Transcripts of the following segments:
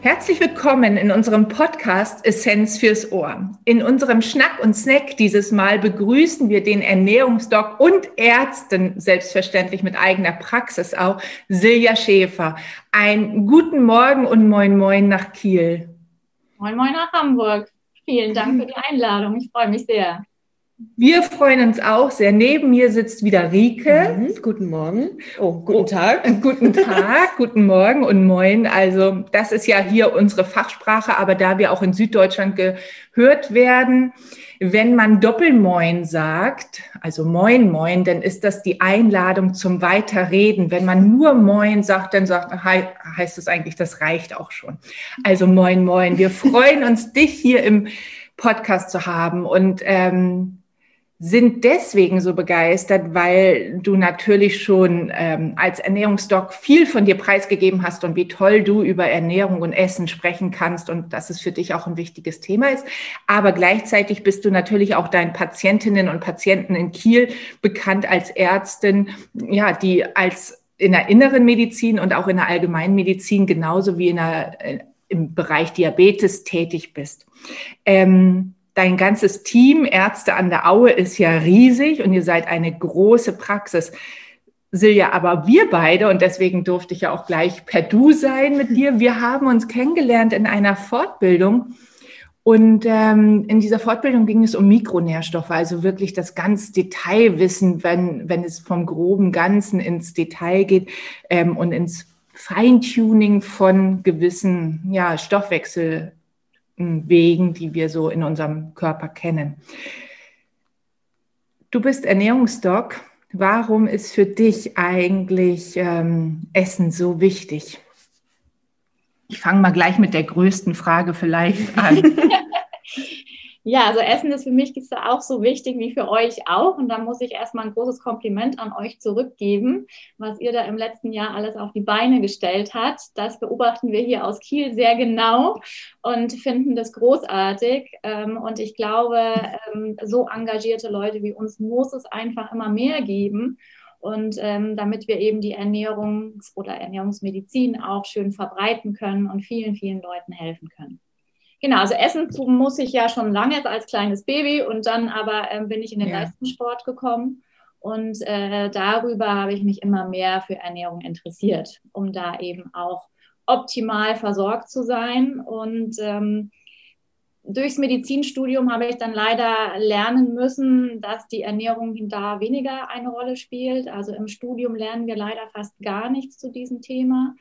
Herzlich willkommen in unserem Podcast Essenz fürs Ohr. In unserem Schnack und Snack dieses Mal begrüßen wir den Ernährungsdoc und Ärzten, selbstverständlich mit eigener Praxis auch, Silja Schäfer. Einen guten Morgen und moin moin nach Kiel. Moin moin nach Hamburg. Vielen Dank für die Einladung. Ich freue mich sehr. Wir freuen uns auch sehr. Neben mir sitzt wieder Rike. Mhm, guten Morgen. Oh, guten Tag. Oh, guten Tag, guten Morgen und moin. Also das ist ja hier unsere Fachsprache, aber da wir auch in Süddeutschland gehört werden, wenn man Doppelmoin sagt, also Moin Moin, dann ist das die Einladung zum Weiterreden. Wenn man nur Moin sagt, dann sagt, heißt es eigentlich, das reicht auch schon. Also Moin Moin. Wir freuen uns, dich hier im Podcast zu haben und ähm, sind deswegen so begeistert, weil du natürlich schon ähm, als Ernährungsdoc viel von dir preisgegeben hast und wie toll du über Ernährung und Essen sprechen kannst und dass es für dich auch ein wichtiges Thema ist. Aber gleichzeitig bist du natürlich auch deinen Patientinnen und Patienten in Kiel bekannt als Ärztin, ja, die als in der inneren Medizin und auch in der allgemeinen Medizin genauso wie in der, äh, im Bereich Diabetes tätig bist. Ähm, Dein ganzes Team Ärzte an der Aue ist ja riesig und ihr seid eine große Praxis. Silja, aber wir beide, und deswegen durfte ich ja auch gleich per Du sein mit dir, wir haben uns kennengelernt in einer Fortbildung. Und ähm, in dieser Fortbildung ging es um Mikronährstoffe, also wirklich das ganz Detailwissen, wenn, wenn es vom groben Ganzen ins Detail geht ähm, und ins Feintuning von gewissen ja, Stoffwechsel Wegen, die wir so in unserem Körper kennen. Du bist Ernährungsdoc. Warum ist für dich eigentlich ähm, Essen so wichtig? Ich fange mal gleich mit der größten Frage vielleicht an. Ja, also Essen ist für mich ist auch so wichtig wie für euch auch. Und da muss ich erstmal ein großes Kompliment an euch zurückgeben, was ihr da im letzten Jahr alles auf die Beine gestellt habt. Das beobachten wir hier aus Kiel sehr genau und finden das großartig. Ähm, und ich glaube, ähm, so engagierte Leute wie uns muss es einfach immer mehr geben. Und ähm, damit wir eben die Ernährungs- oder Ernährungsmedizin auch schön verbreiten können und vielen, vielen Leuten helfen können. Genau, also Essen muss ich ja schon lange als kleines Baby und dann aber ähm, bin ich in den ja. Leistungssport gekommen und äh, darüber habe ich mich immer mehr für Ernährung interessiert, um da eben auch optimal versorgt zu sein. Und ähm, durchs Medizinstudium habe ich dann leider lernen müssen, dass die Ernährung da weniger eine Rolle spielt. Also im Studium lernen wir leider fast gar nichts zu diesem Thema.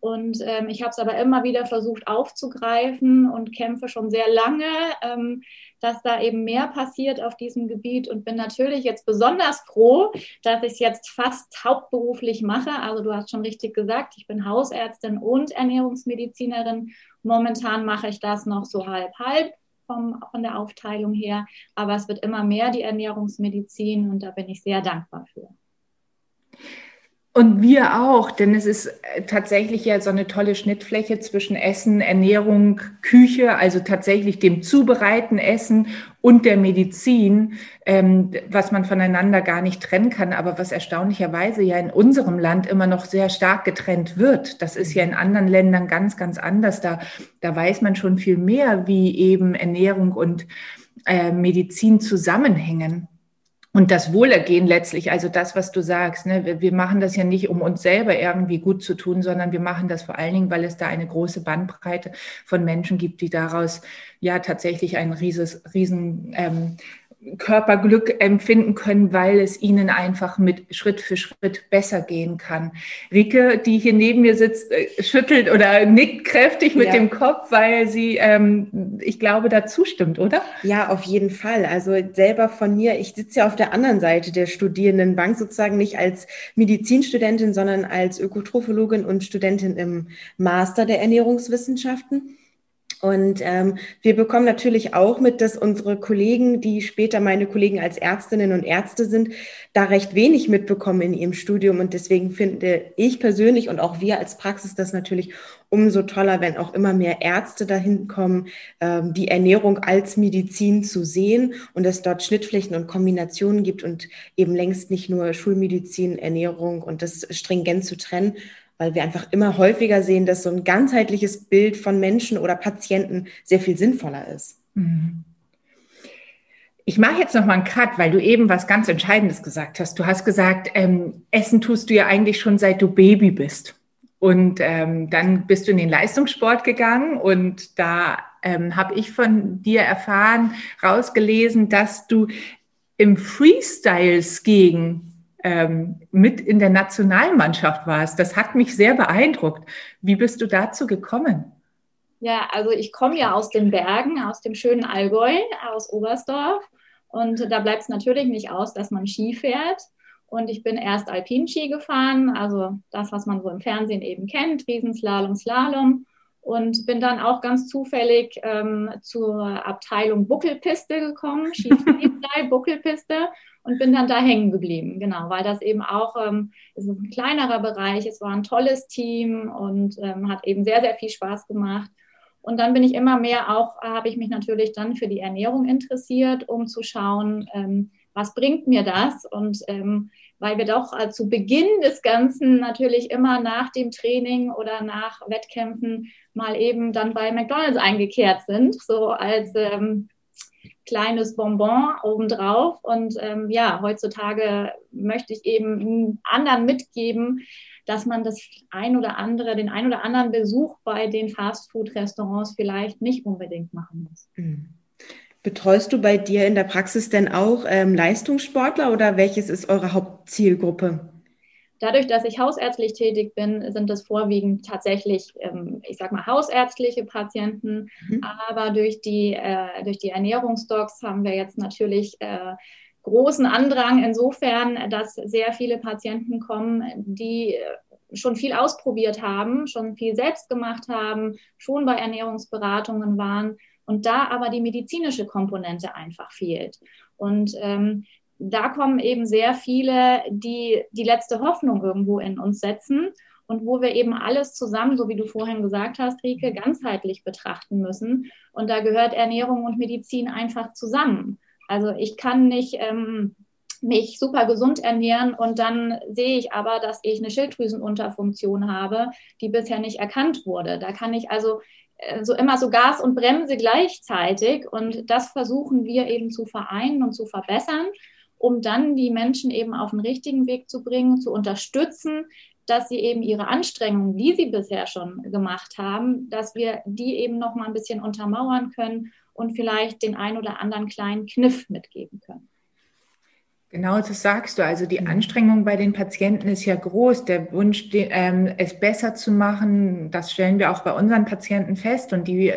Und ähm, ich habe es aber immer wieder versucht aufzugreifen und kämpfe schon sehr lange, ähm, dass da eben mehr passiert auf diesem Gebiet und bin natürlich jetzt besonders froh, dass ich es jetzt fast hauptberuflich mache. Also du hast schon richtig gesagt, ich bin Hausärztin und Ernährungsmedizinerin. Momentan mache ich das noch so halb halb. Vom, von der Aufteilung her, aber es wird immer mehr die Ernährungsmedizin und da bin ich sehr dankbar für. Und wir auch, denn es ist äh, tatsächlich ja so eine tolle Schnittfläche zwischen Essen, Ernährung, Küche, also tatsächlich dem Zubereiten, Essen und der Medizin, ähm, was man voneinander gar nicht trennen kann, aber was erstaunlicherweise ja in unserem Land immer noch sehr stark getrennt wird. Das ist ja in anderen Ländern ganz, ganz anders. Da, da weiß man schon viel mehr, wie eben Ernährung und äh, Medizin zusammenhängen. Und das Wohlergehen letztlich, also das, was du sagst, ne, wir, wir, machen das ja nicht, um uns selber irgendwie gut zu tun, sondern wir machen das vor allen Dingen, weil es da eine große Bandbreite von Menschen gibt, die daraus ja tatsächlich ein rieses, riesen ähm, Körperglück empfinden können, weil es ihnen einfach mit Schritt für Schritt besser gehen kann. Rike, die hier neben mir sitzt, äh, schüttelt oder nickt kräftig mit ja. dem Kopf, weil sie, ähm, ich glaube, da zustimmt, oder? Ja, auf jeden Fall. Also selber von mir, ich sitze ja auf der anderen Seite der Studierendenbank, sozusagen nicht als Medizinstudentin, sondern als Ökotrophologin und Studentin im Master der Ernährungswissenschaften. Und ähm, wir bekommen natürlich auch mit, dass unsere Kollegen, die später meine Kollegen als Ärztinnen und Ärzte sind, da recht wenig mitbekommen in ihrem Studium. Und deswegen finde ich persönlich und auch wir als Praxis das natürlich umso toller, wenn auch immer mehr Ärzte dahin kommen, ähm, die Ernährung als Medizin zu sehen und es dort Schnittflächen und Kombinationen gibt und eben längst nicht nur Schulmedizin, Ernährung und das stringent zu trennen, weil wir einfach immer häufiger sehen, dass so ein ganzheitliches Bild von Menschen oder Patienten sehr viel sinnvoller ist. Mhm. Ich mache jetzt noch mal einen Cut, weil du eben was ganz Entscheidendes gesagt hast. Du hast gesagt, ähm, Essen tust du ja eigentlich schon seit du Baby bist. Und ähm, dann bist du in den Leistungssport gegangen und da ähm, habe ich von dir erfahren, rausgelesen, dass du im Freestyle-Skiing ähm, mit in der Nationalmannschaft warst. Das hat mich sehr beeindruckt. Wie bist du dazu gekommen? Ja, also ich komme ja aus den Bergen, aus dem schönen Allgäu, aus Oberstdorf. Und da bleibt es natürlich nicht aus, dass man Ski fährt. Und ich bin erst Alpinski gefahren, also das, was man so im Fernsehen eben kennt, Riesenslalom, Slalom. Und bin dann auch ganz zufällig ähm, zur Abteilung Buckelpiste gekommen, Ski Buckelpiste und bin dann da hängen geblieben, genau, weil das eben auch, ähm, es ist ein kleinerer Bereich, es war ein tolles Team und ähm, hat eben sehr, sehr viel Spaß gemacht. Und dann bin ich immer mehr auch, habe ich mich natürlich dann für die Ernährung interessiert, um zu schauen, ähm, was bringt mir das? Und ähm, weil wir doch äh, zu Beginn des Ganzen natürlich immer nach dem Training oder nach Wettkämpfen mal eben dann bei McDonald's eingekehrt sind, so als ähm, kleines Bonbon obendrauf. Und ähm, ja, heutzutage möchte ich eben anderen mitgeben, dass man das ein oder andere, den ein oder anderen Besuch bei den Fastfood-Restaurants vielleicht nicht unbedingt machen muss. Mhm. Betreust du bei dir in der Praxis denn auch ähm, Leistungssportler oder welches ist eure Hauptzielgruppe? Dadurch, dass ich hausärztlich tätig bin, sind das vorwiegend tatsächlich, ähm, ich sag mal, hausärztliche Patienten. Mhm. Aber durch die, äh, durch die Ernährungsdocs haben wir jetzt natürlich äh, großen Andrang insofern, dass sehr viele Patienten kommen, die schon viel ausprobiert haben, schon viel selbst gemacht haben, schon bei Ernährungsberatungen waren und da aber die medizinische Komponente einfach fehlt. Und ähm, da kommen eben sehr viele, die die letzte Hoffnung irgendwo in uns setzen und wo wir eben alles zusammen, so wie du vorhin gesagt hast, Rike, ganzheitlich betrachten müssen. Und da gehört Ernährung und Medizin einfach zusammen. Also ich kann nicht ähm, mich super gesund ernähren und dann sehe ich aber, dass ich eine Schilddrüsenunterfunktion habe, die bisher nicht erkannt wurde. Da kann ich also äh, so immer so Gas und Bremse gleichzeitig und das versuchen wir eben zu vereinen und zu verbessern, um dann die Menschen eben auf den richtigen Weg zu bringen, zu unterstützen, dass sie eben ihre Anstrengungen, die sie bisher schon gemacht haben, dass wir die eben noch mal ein bisschen untermauern können und vielleicht den ein oder anderen kleinen Kniff mitgeben können. Genau, das sagst du. Also die mhm. Anstrengung bei den Patienten ist ja groß. Der Wunsch, ähm, es besser zu machen, das stellen wir auch bei unseren Patienten fest. Und die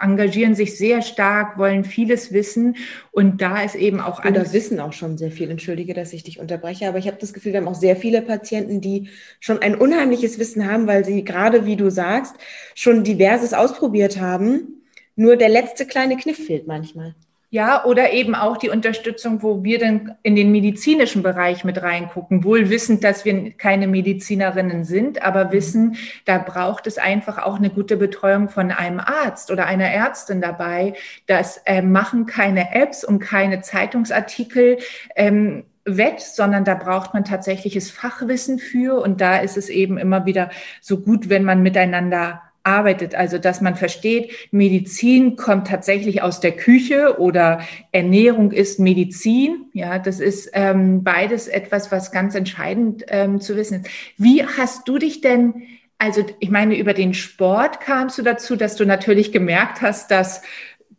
engagieren sich sehr stark, wollen vieles wissen. Und da ist eben auch alles. Oder wissen auch schon sehr viel. Entschuldige, dass ich dich unterbreche, aber ich habe das Gefühl, wir haben auch sehr viele Patienten, die schon ein unheimliches Wissen haben, weil sie gerade, wie du sagst, schon diverses ausprobiert haben nur der letzte kleine Kniff fehlt manchmal. Ja, oder eben auch die Unterstützung, wo wir dann in den medizinischen Bereich mit reingucken, wohl wissend, dass wir keine Medizinerinnen sind, aber mhm. wissen, da braucht es einfach auch eine gute Betreuung von einem Arzt oder einer Ärztin dabei. Das äh, machen keine Apps und keine Zeitungsartikel. Ähm, wett, sondern da braucht man tatsächliches Fachwissen für. Und da ist es eben immer wieder so gut, wenn man miteinander arbeitet. Also, dass man versteht, Medizin kommt tatsächlich aus der Küche oder Ernährung ist Medizin. Ja, das ist ähm, beides etwas, was ganz entscheidend ähm, zu wissen ist. Wie hast du dich denn also ich meine, über den Sport kamst du dazu, dass du natürlich gemerkt hast, dass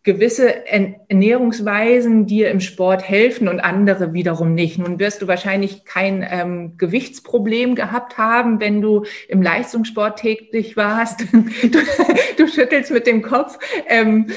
gewisse Ernährungsweisen dir im Sport helfen und andere wiederum nicht. Nun wirst du wahrscheinlich kein ähm, Gewichtsproblem gehabt haben, wenn du im Leistungssport tätig warst. du, du schüttelst mit dem Kopf. Ähm,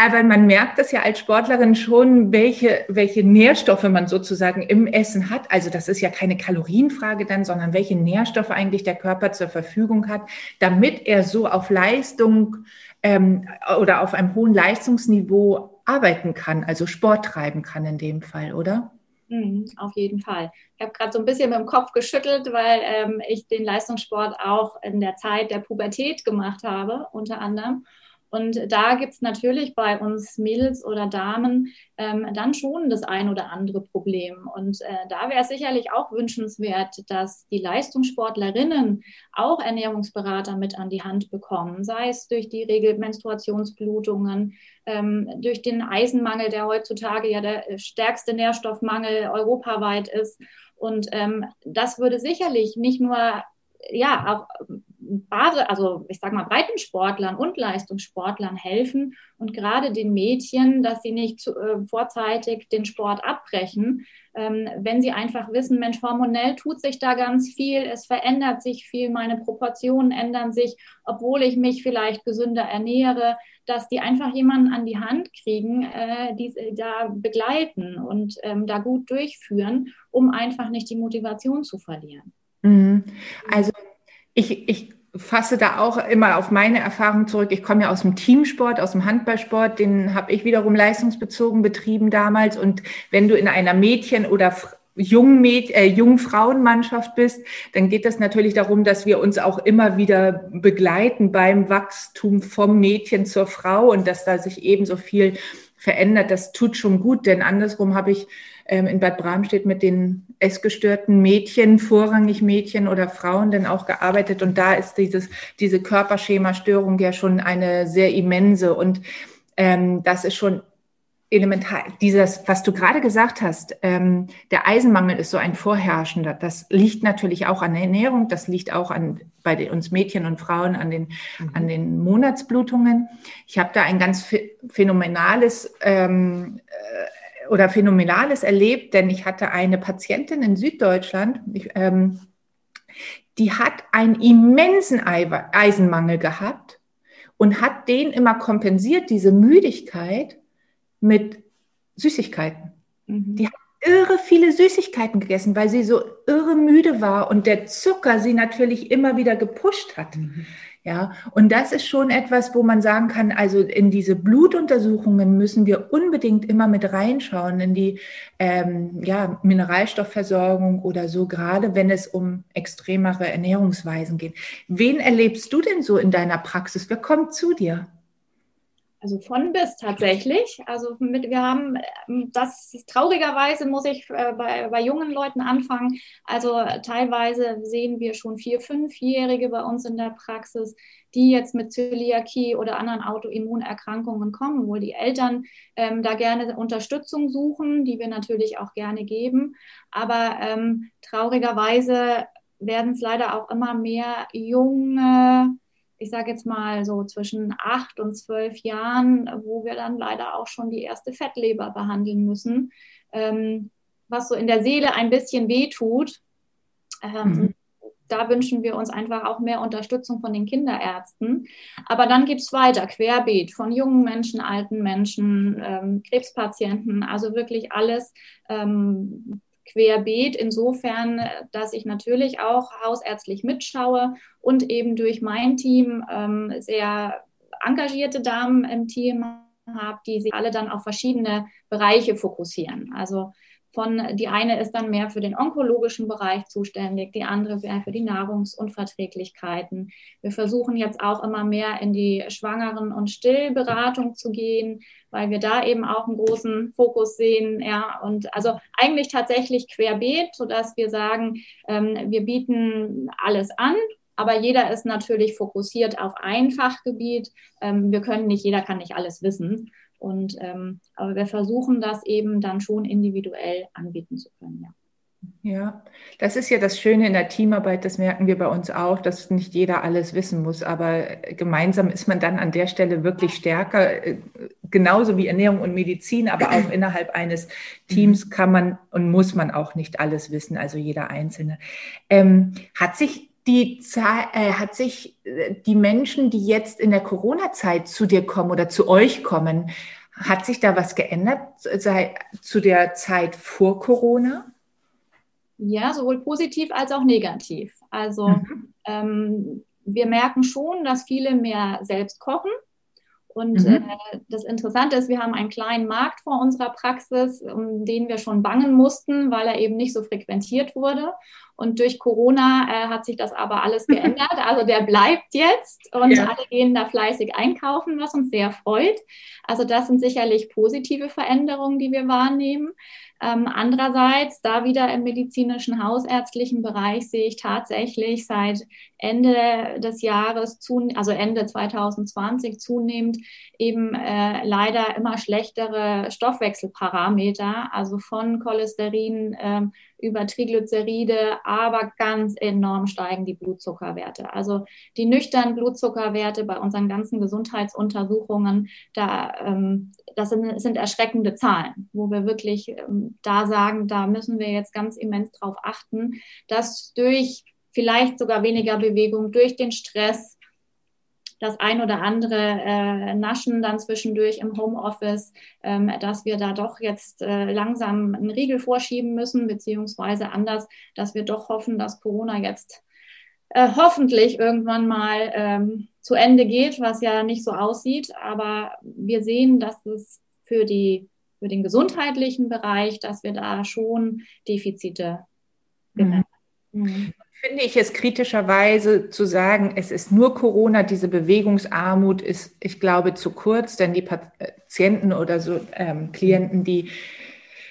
aber man merkt das ja als Sportlerin schon, welche, welche Nährstoffe man sozusagen im Essen hat. Also das ist ja keine Kalorienfrage dann, sondern welche Nährstoffe eigentlich der Körper zur Verfügung hat, damit er so auf Leistung ähm, oder auf einem hohen Leistungsniveau arbeiten kann, also Sport treiben kann in dem Fall, oder? Mhm, auf jeden Fall. Ich habe gerade so ein bisschen mit dem Kopf geschüttelt, weil ähm, ich den Leistungssport auch in der Zeit der Pubertät gemacht habe, unter anderem. Und da gibt es natürlich bei uns Mädels oder Damen ähm, dann schon das ein oder andere Problem. Und äh, da wäre es sicherlich auch wünschenswert, dass die Leistungssportlerinnen auch Ernährungsberater mit an die Hand bekommen, sei es durch die Regelmenstruationsblutungen, ähm, durch den Eisenmangel, der heutzutage ja der stärkste Nährstoffmangel europaweit ist. Und ähm, das würde sicherlich nicht nur ja auch Bade, also ich sage mal Breitensportlern und Leistungssportlern helfen und gerade den Mädchen, dass sie nicht zu, äh, vorzeitig den Sport abbrechen, ähm, wenn sie einfach wissen, Mensch, hormonell tut sich da ganz viel, es verändert sich viel, meine Proportionen ändern sich, obwohl ich mich vielleicht gesünder ernähre, dass die einfach jemanden an die Hand kriegen, äh, die da begleiten und ähm, da gut durchführen, um einfach nicht die Motivation zu verlieren. Mhm. Also ich, ich fasse da auch immer auf meine Erfahrung zurück. Ich komme ja aus dem Teamsport, aus dem Handballsport, den habe ich wiederum leistungsbezogen betrieben damals. Und wenn du in einer Mädchen- oder jungen, Mäd äh, jungen Frauenmannschaft bist, dann geht es natürlich darum, dass wir uns auch immer wieder begleiten beim Wachstum vom Mädchen zur Frau und dass da sich ebenso viel verändert. Das tut schon gut, denn andersrum habe ich in Bad Bramstedt mit den essgestörten Mädchen, vorrangig Mädchen oder Frauen, denn auch gearbeitet. Und da ist dieses, diese Körperschema-Störung ja schon eine sehr immense. Und ähm, das ist schon elementar. Dieses, was du gerade gesagt hast, ähm, der Eisenmangel ist so ein vorherrschender. Das liegt natürlich auch an der Ernährung. Das liegt auch an bei den, uns Mädchen und Frauen an den mhm. an den Monatsblutungen. Ich habe da ein ganz phänomenales ähm, äh, oder Phänomenales erlebt, denn ich hatte eine Patientin in Süddeutschland, ich, ähm, die hat einen immensen Eisenmangel gehabt und hat den immer kompensiert, diese Müdigkeit, mit Süßigkeiten. Mhm. Die hat irre viele Süßigkeiten gegessen, weil sie so irre müde war und der Zucker sie natürlich immer wieder gepusht hat. Mhm. Ja, und das ist schon etwas, wo man sagen kann, also in diese Blutuntersuchungen müssen wir unbedingt immer mit reinschauen, in die ähm, ja, Mineralstoffversorgung oder so, gerade wenn es um extremere Ernährungsweisen geht. Wen erlebst du denn so in deiner Praxis? Wer kommt zu dir? Also von bis tatsächlich. Also mit, wir haben ähm, das traurigerweise muss ich äh, bei, bei jungen Leuten anfangen. Also teilweise sehen wir schon vier, fünfjährige bei uns in der Praxis, die jetzt mit Zöliakie oder anderen Autoimmunerkrankungen kommen, wo die Eltern ähm, da gerne Unterstützung suchen, die wir natürlich auch gerne geben. Aber ähm, traurigerweise werden es leider auch immer mehr junge ich sage jetzt mal so zwischen acht und zwölf Jahren, wo wir dann leider auch schon die erste Fettleber behandeln müssen, ähm, was so in der Seele ein bisschen wehtut. Ähm, mhm. Da wünschen wir uns einfach auch mehr Unterstützung von den Kinderärzten. Aber dann geht es weiter, querbeet, von jungen Menschen, alten Menschen, ähm, Krebspatienten, also wirklich alles, ähm, querbeet, insofern, dass ich natürlich auch hausärztlich mitschaue und eben durch mein Team ähm, sehr engagierte Damen im Team habe, die sich alle dann auf verschiedene Bereiche fokussieren. Also von, die eine ist dann mehr für den onkologischen Bereich zuständig, die andere mehr für die Nahrungsunverträglichkeiten. Wir versuchen jetzt auch immer mehr in die Schwangeren- und Stillberatung zu gehen, weil wir da eben auch einen großen Fokus sehen. Ja, und also eigentlich tatsächlich querbeet, sodass wir sagen, ähm, wir bieten alles an aber jeder ist natürlich fokussiert auf ein Fachgebiet. Ähm, wir können nicht, jeder kann nicht alles wissen. Und ähm, aber wir versuchen das eben dann schon individuell anbieten zu können, ja. Ja, das ist ja das Schöne in der Teamarbeit, das merken wir bei uns auch, dass nicht jeder alles wissen muss, aber gemeinsam ist man dann an der Stelle wirklich stärker, äh, genauso wie Ernährung und Medizin, aber auch innerhalb eines Teams kann man und muss man auch nicht alles wissen, also jeder Einzelne. Ähm, hat sich die Zahl, äh, hat sich äh, die Menschen, die jetzt in der Corona-Zeit zu dir kommen oder zu euch kommen, hat sich da was geändert sei, zu der Zeit vor Corona? Ja, sowohl positiv als auch negativ. Also mhm. ähm, wir merken schon, dass viele mehr selbst kochen. Und mhm. äh, das Interessante ist, wir haben einen kleinen Markt vor unserer Praxis, um den wir schon bangen mussten, weil er eben nicht so frequentiert wurde. Und durch Corona äh, hat sich das aber alles geändert. Also der bleibt jetzt und ja. alle gehen da fleißig einkaufen, was uns sehr freut. Also das sind sicherlich positive Veränderungen, die wir wahrnehmen. Ähm, andererseits, da wieder im medizinischen hausärztlichen Bereich sehe ich tatsächlich seit Ende des Jahres, also Ende 2020 zunehmend eben äh, leider immer schlechtere Stoffwechselparameter, also von Cholesterin äh, über Triglyceride, aber ganz enorm steigen die Blutzuckerwerte. Also die nüchternen Blutzuckerwerte bei unseren ganzen Gesundheitsuntersuchungen, da, ähm, das sind, sind, erschreckende Zahlen, wo wir wirklich ähm, da sagen, da müssen wir jetzt ganz immens drauf achten, dass durch vielleicht sogar weniger Bewegung, durch den Stress, das ein oder andere äh, Naschen dann zwischendurch im Homeoffice, ähm, dass wir da doch jetzt äh, langsam einen Riegel vorschieben müssen, beziehungsweise anders, dass wir doch hoffen, dass Corona jetzt äh, hoffentlich irgendwann mal ähm, zu Ende geht, was ja nicht so aussieht. Aber wir sehen, dass es für, die, für den gesundheitlichen Bereich, dass wir da schon Defizite mhm. mhm finde ich es kritischerweise zu sagen, es ist nur Corona, diese Bewegungsarmut ist, ich glaube, zu kurz, denn die Patienten oder so ähm, Klienten, die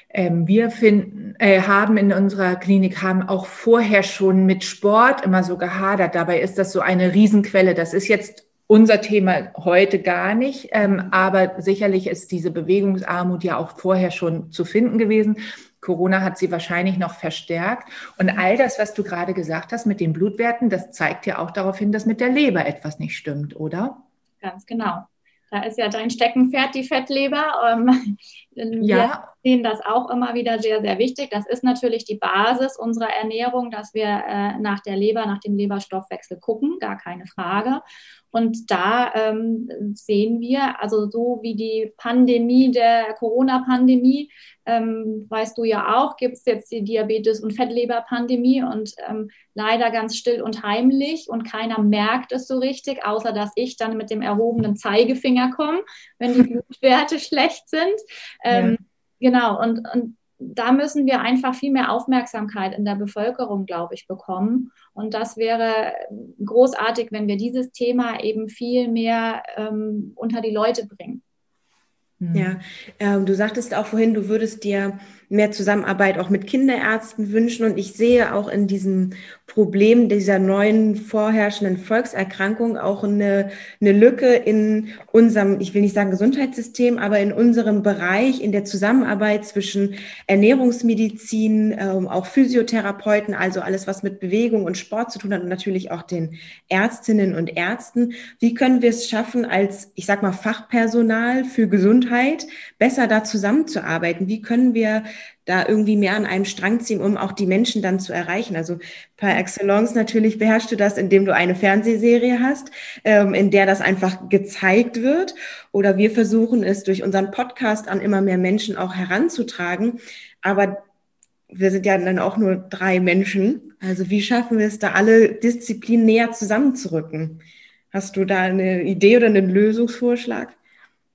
ähm, wir finden, äh, haben in unserer Klinik, haben auch vorher schon mit Sport immer so gehadert. Dabei ist das so eine Riesenquelle. Das ist jetzt unser Thema heute gar nicht, ähm, aber sicherlich ist diese Bewegungsarmut ja auch vorher schon zu finden gewesen. Corona hat sie wahrscheinlich noch verstärkt. Und all das, was du gerade gesagt hast mit den Blutwerten, das zeigt ja auch darauf hin, dass mit der Leber etwas nicht stimmt, oder? Ganz genau. Da ist ja dein Steckenpferd die Fettleber. Ähm, wir sehen das auch immer wieder sehr, sehr wichtig. Das ist natürlich die Basis unserer Ernährung, dass wir äh, nach der Leber, nach dem Leberstoffwechsel gucken, gar keine Frage. Und da ähm, sehen wir, also so wie die Pandemie der Corona-Pandemie, ähm, weißt du ja auch, gibt es jetzt die Diabetes- und Fettleberpandemie und ähm, leider ganz still und heimlich und keiner merkt es so richtig, außer dass ich dann mit dem erhobenen Zeigefinger komme, wenn die Blutwerte schlecht sind. Ähm, ja. Genau, und, und da müssen wir einfach viel mehr Aufmerksamkeit in der Bevölkerung, glaube ich, bekommen. Und das wäre großartig, wenn wir dieses Thema eben viel mehr ähm, unter die Leute bringen. Ja, äh, du sagtest auch vorhin, du würdest dir mehr Zusammenarbeit auch mit Kinderärzten wünschen. Und ich sehe auch in diesem Problem dieser neuen vorherrschenden Volkserkrankung auch eine, eine Lücke in unserem, ich will nicht sagen Gesundheitssystem, aber in unserem Bereich, in der Zusammenarbeit zwischen Ernährungsmedizin, ähm, auch Physiotherapeuten, also alles, was mit Bewegung und Sport zu tun hat und natürlich auch den Ärztinnen und Ärzten. Wie können wir es schaffen, als, ich sag mal, Fachpersonal für Gesundheit besser da zusammenzuarbeiten? Wie können wir da irgendwie mehr an einem Strang ziehen, um auch die Menschen dann zu erreichen. Also par excellence natürlich beherrschst du das, indem du eine Fernsehserie hast, ähm, in der das einfach gezeigt wird. Oder wir versuchen es durch unseren Podcast an immer mehr Menschen auch heranzutragen. Aber wir sind ja dann auch nur drei Menschen. Also wie schaffen wir es da alle Disziplinen näher zusammenzurücken? Hast du da eine Idee oder einen Lösungsvorschlag?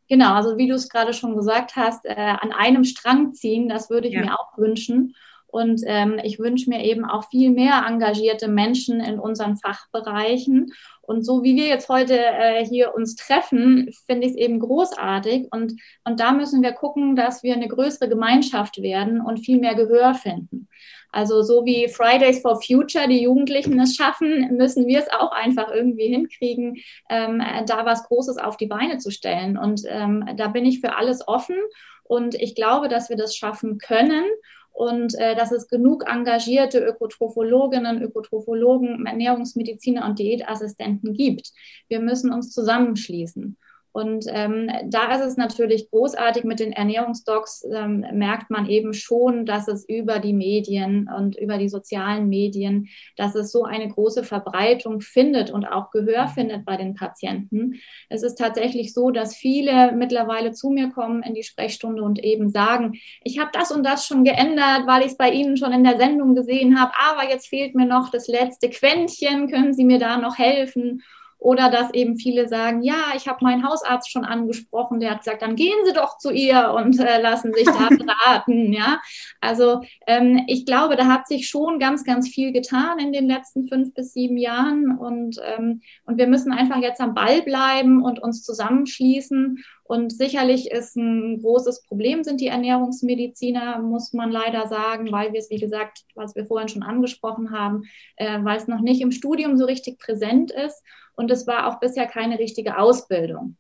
Genau, also wie du es gerade schon gesagt hast, äh, an einem Strang ziehen, das würde ich ja. mir auch wünschen. Und ähm, ich wünsche mir eben auch viel mehr engagierte Menschen in unseren Fachbereichen. Und so wie wir jetzt heute äh, hier uns treffen, finde ich es eben großartig. Und, und da müssen wir gucken, dass wir eine größere Gemeinschaft werden und viel mehr Gehör finden. Also so wie Fridays for Future die Jugendlichen es schaffen, müssen wir es auch einfach irgendwie hinkriegen, ähm, da was Großes auf die Beine zu stellen. Und ähm, da bin ich für alles offen und ich glaube, dass wir das schaffen können und äh, dass es genug engagierte Ökotrophologinnen, Ökotrophologen, Ernährungsmediziner und Diätassistenten gibt. Wir müssen uns zusammenschließen. Und ähm, da ist es natürlich großartig mit den Ernährungsdocs, ähm, merkt man eben schon, dass es über die Medien und über die sozialen Medien, dass es so eine große Verbreitung findet und auch Gehör findet bei den Patienten. Es ist tatsächlich so, dass viele mittlerweile zu mir kommen in die Sprechstunde und eben sagen, ich habe das und das schon geändert, weil ich es bei Ihnen schon in der Sendung gesehen habe, aber jetzt fehlt mir noch das letzte Quäntchen, können Sie mir da noch helfen? Oder dass eben viele sagen, ja, ich habe meinen Hausarzt schon angesprochen, der hat gesagt, dann gehen Sie doch zu ihr und äh, lassen sich da beraten. ja, also ähm, ich glaube, da hat sich schon ganz, ganz viel getan in den letzten fünf bis sieben Jahren und, ähm, und wir müssen einfach jetzt am Ball bleiben und uns zusammenschließen und sicherlich ist ein großes Problem sind die Ernährungsmediziner, muss man leider sagen, weil wir es, wie gesagt, was wir vorhin schon angesprochen haben, äh, weil es noch nicht im Studium so richtig präsent ist und es war auch bisher keine richtige Ausbildung.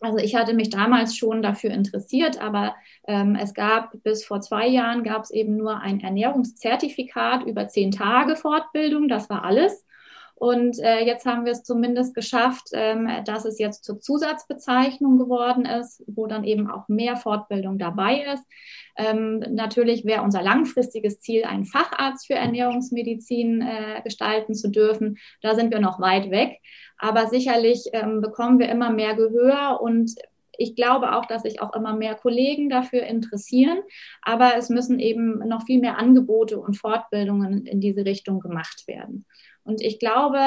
Also ich hatte mich damals schon dafür interessiert, aber ähm, es gab bis vor zwei Jahren gab es eben nur ein Ernährungszertifikat über zehn Tage Fortbildung, das war alles. Und äh, jetzt haben wir es zumindest geschafft, ähm, dass es jetzt zur Zusatzbezeichnung geworden ist, wo dann eben auch mehr Fortbildung dabei ist. Ähm, natürlich wäre unser langfristiges Ziel, einen Facharzt für Ernährungsmedizin äh, gestalten zu dürfen. Da sind wir noch weit weg. Aber sicherlich ähm, bekommen wir immer mehr Gehör und ich glaube auch, dass sich auch immer mehr Kollegen dafür interessieren, aber es müssen eben noch viel mehr Angebote und Fortbildungen in diese Richtung gemacht werden. Und ich glaube,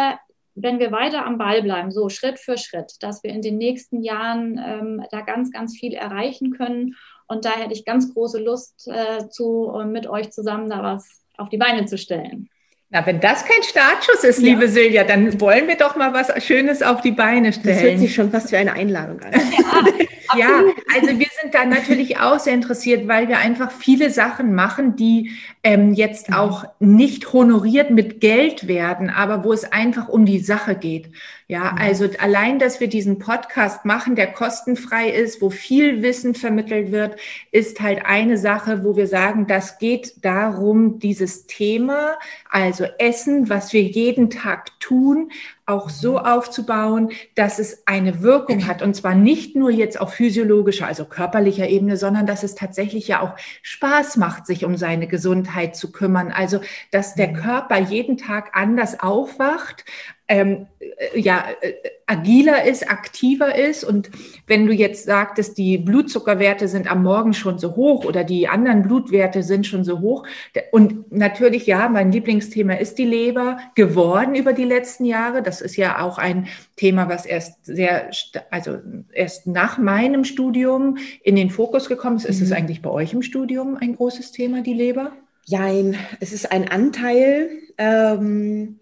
wenn wir weiter am Ball bleiben, so Schritt für Schritt, dass wir in den nächsten Jahren ähm, da ganz, ganz viel erreichen können. Und da hätte ich ganz große Lust äh, zu, mit euch zusammen da was auf die Beine zu stellen. Na, wenn das kein Startschuss ist, ja. liebe Silja, dann wollen wir doch mal was Schönes auf die Beine stellen. Das hört sich schon fast wie eine Einladung an. Ja, ja, also wir sind da natürlich auch sehr interessiert, weil wir einfach viele Sachen machen, die ähm, jetzt mhm. auch nicht honoriert mit Geld werden, aber wo es einfach um die Sache geht. Ja, mhm. also allein, dass wir diesen Podcast machen, der kostenfrei ist, wo viel Wissen vermittelt wird, ist halt eine Sache, wo wir sagen, das geht darum, dieses Thema, also Essen, was wir jeden Tag tun, auch so aufzubauen, dass es eine Wirkung hat. Und zwar nicht nur jetzt auf physiologischer, also körperlicher Ebene, sondern dass es tatsächlich ja auch Spaß macht, sich um seine Gesundheit zu kümmern. Also, dass der mhm. Körper jeden Tag anders aufwacht, ähm, äh, ja, äh, agiler ist, aktiver ist. Und wenn du jetzt sagtest, die Blutzuckerwerte sind am Morgen schon so hoch oder die anderen Blutwerte sind schon so hoch. Und natürlich, ja, mein Lieblingsthema ist die Leber geworden über die letzten Jahre. Das ist ja auch ein Thema, was erst sehr, also erst nach meinem Studium in den Fokus gekommen ist. Ist es mhm. eigentlich bei euch im Studium ein großes Thema, die Leber? Jein, es ist ein Anteil. Ähm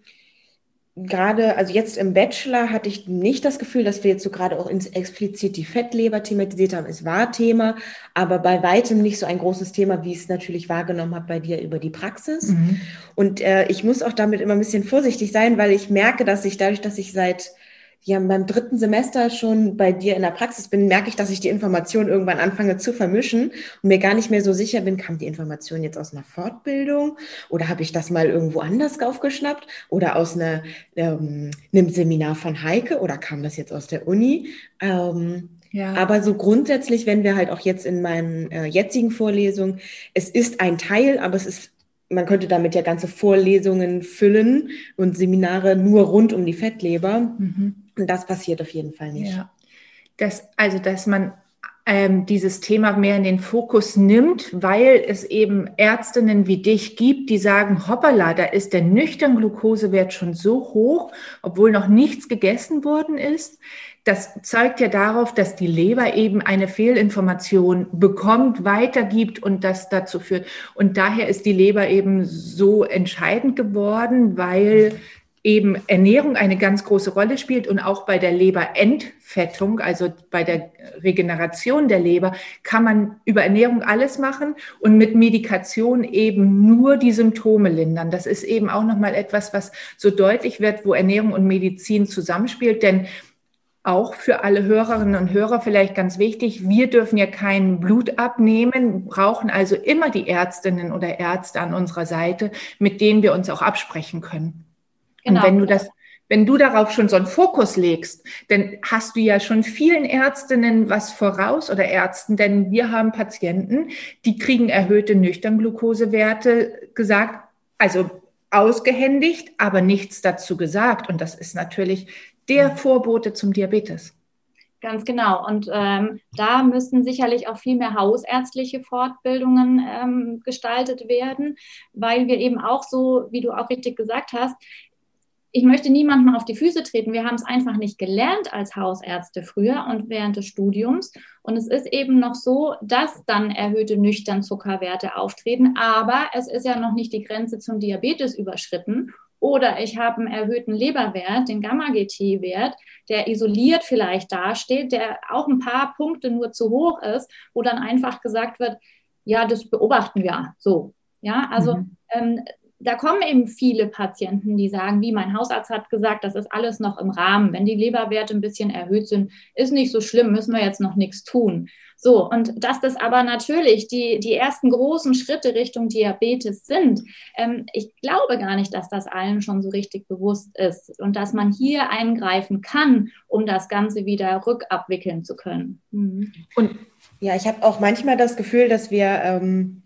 gerade, also jetzt im Bachelor hatte ich nicht das Gefühl, dass wir jetzt so gerade auch ins, explizit die Fettleber thematisiert haben. Es war Thema, aber bei weitem nicht so ein großes Thema, wie ich es natürlich wahrgenommen habe bei dir über die Praxis. Mhm. Und äh, ich muss auch damit immer ein bisschen vorsichtig sein, weil ich merke, dass ich dadurch, dass ich seit ja, beim dritten Semester schon bei dir in der Praxis bin, merke ich, dass ich die Informationen irgendwann anfange zu vermischen und mir gar nicht mehr so sicher bin, kam die Information jetzt aus einer Fortbildung oder habe ich das mal irgendwo anders aufgeschnappt oder aus einer, ähm, einem Seminar von Heike oder kam das jetzt aus der Uni? Ähm, ja. Aber so grundsätzlich, wenn wir halt auch jetzt in meinen äh, jetzigen Vorlesungen, es ist ein Teil, aber es ist man könnte damit ja ganze Vorlesungen füllen und Seminare nur rund um die Fettleber. Mhm. Und das passiert auf jeden Fall nicht. Ja. Das, also, dass man ähm, dieses Thema mehr in den Fokus nimmt, weil es eben Ärztinnen wie dich gibt, die sagen, hoppala, da ist der nüchtern Glukosewert schon so hoch, obwohl noch nichts gegessen worden ist. Das zeigt ja darauf, dass die Leber eben eine Fehlinformation bekommt, weitergibt und das dazu führt. Und daher ist die Leber eben so entscheidend geworden, weil eben Ernährung eine ganz große Rolle spielt und auch bei der Leberentfettung, also bei der Regeneration der Leber, kann man über Ernährung alles machen und mit Medikation eben nur die Symptome lindern. Das ist eben auch nochmal etwas, was so deutlich wird, wo Ernährung und Medizin zusammenspielt, denn auch für alle Hörerinnen und Hörer vielleicht ganz wichtig, wir dürfen ja kein Blut abnehmen, brauchen also immer die Ärztinnen oder Ärzte an unserer Seite, mit denen wir uns auch absprechen können. Genau. Und wenn du das, wenn du darauf schon so einen Fokus legst, dann hast du ja schon vielen Ärztinnen was voraus oder Ärzten, denn wir haben Patienten, die kriegen erhöhte Nüchtern-Glukosewerte gesagt, also ausgehändigt, aber nichts dazu gesagt. Und das ist natürlich der mhm. Vorbote zum Diabetes. Ganz genau. Und ähm, da müssen sicherlich auch viel mehr hausärztliche Fortbildungen ähm, gestaltet werden, weil wir eben auch so, wie du auch richtig gesagt hast, ich möchte niemandem auf die Füße treten. Wir haben es einfach nicht gelernt als Hausärzte früher und während des Studiums. Und es ist eben noch so, dass dann erhöhte nüchtern Zuckerwerte auftreten. Aber es ist ja noch nicht die Grenze zum Diabetes überschritten. Oder ich habe einen erhöhten Leberwert, den Gamma-GT-Wert, der isoliert vielleicht dasteht, der auch ein paar Punkte nur zu hoch ist, wo dann einfach gesagt wird, ja, das beobachten wir so. Ja, also mhm. ähm, da kommen eben viele Patienten, die sagen, wie mein Hausarzt hat gesagt, das ist alles noch im Rahmen. Wenn die Leberwerte ein bisschen erhöht sind, ist nicht so schlimm, müssen wir jetzt noch nichts tun. So, und dass das aber natürlich die, die ersten großen Schritte Richtung Diabetes sind, ähm, ich glaube gar nicht, dass das allen schon so richtig bewusst ist und dass man hier eingreifen kann, um das Ganze wieder rückabwickeln zu können. Mhm. Und ja, ich habe auch manchmal das Gefühl, dass wir ähm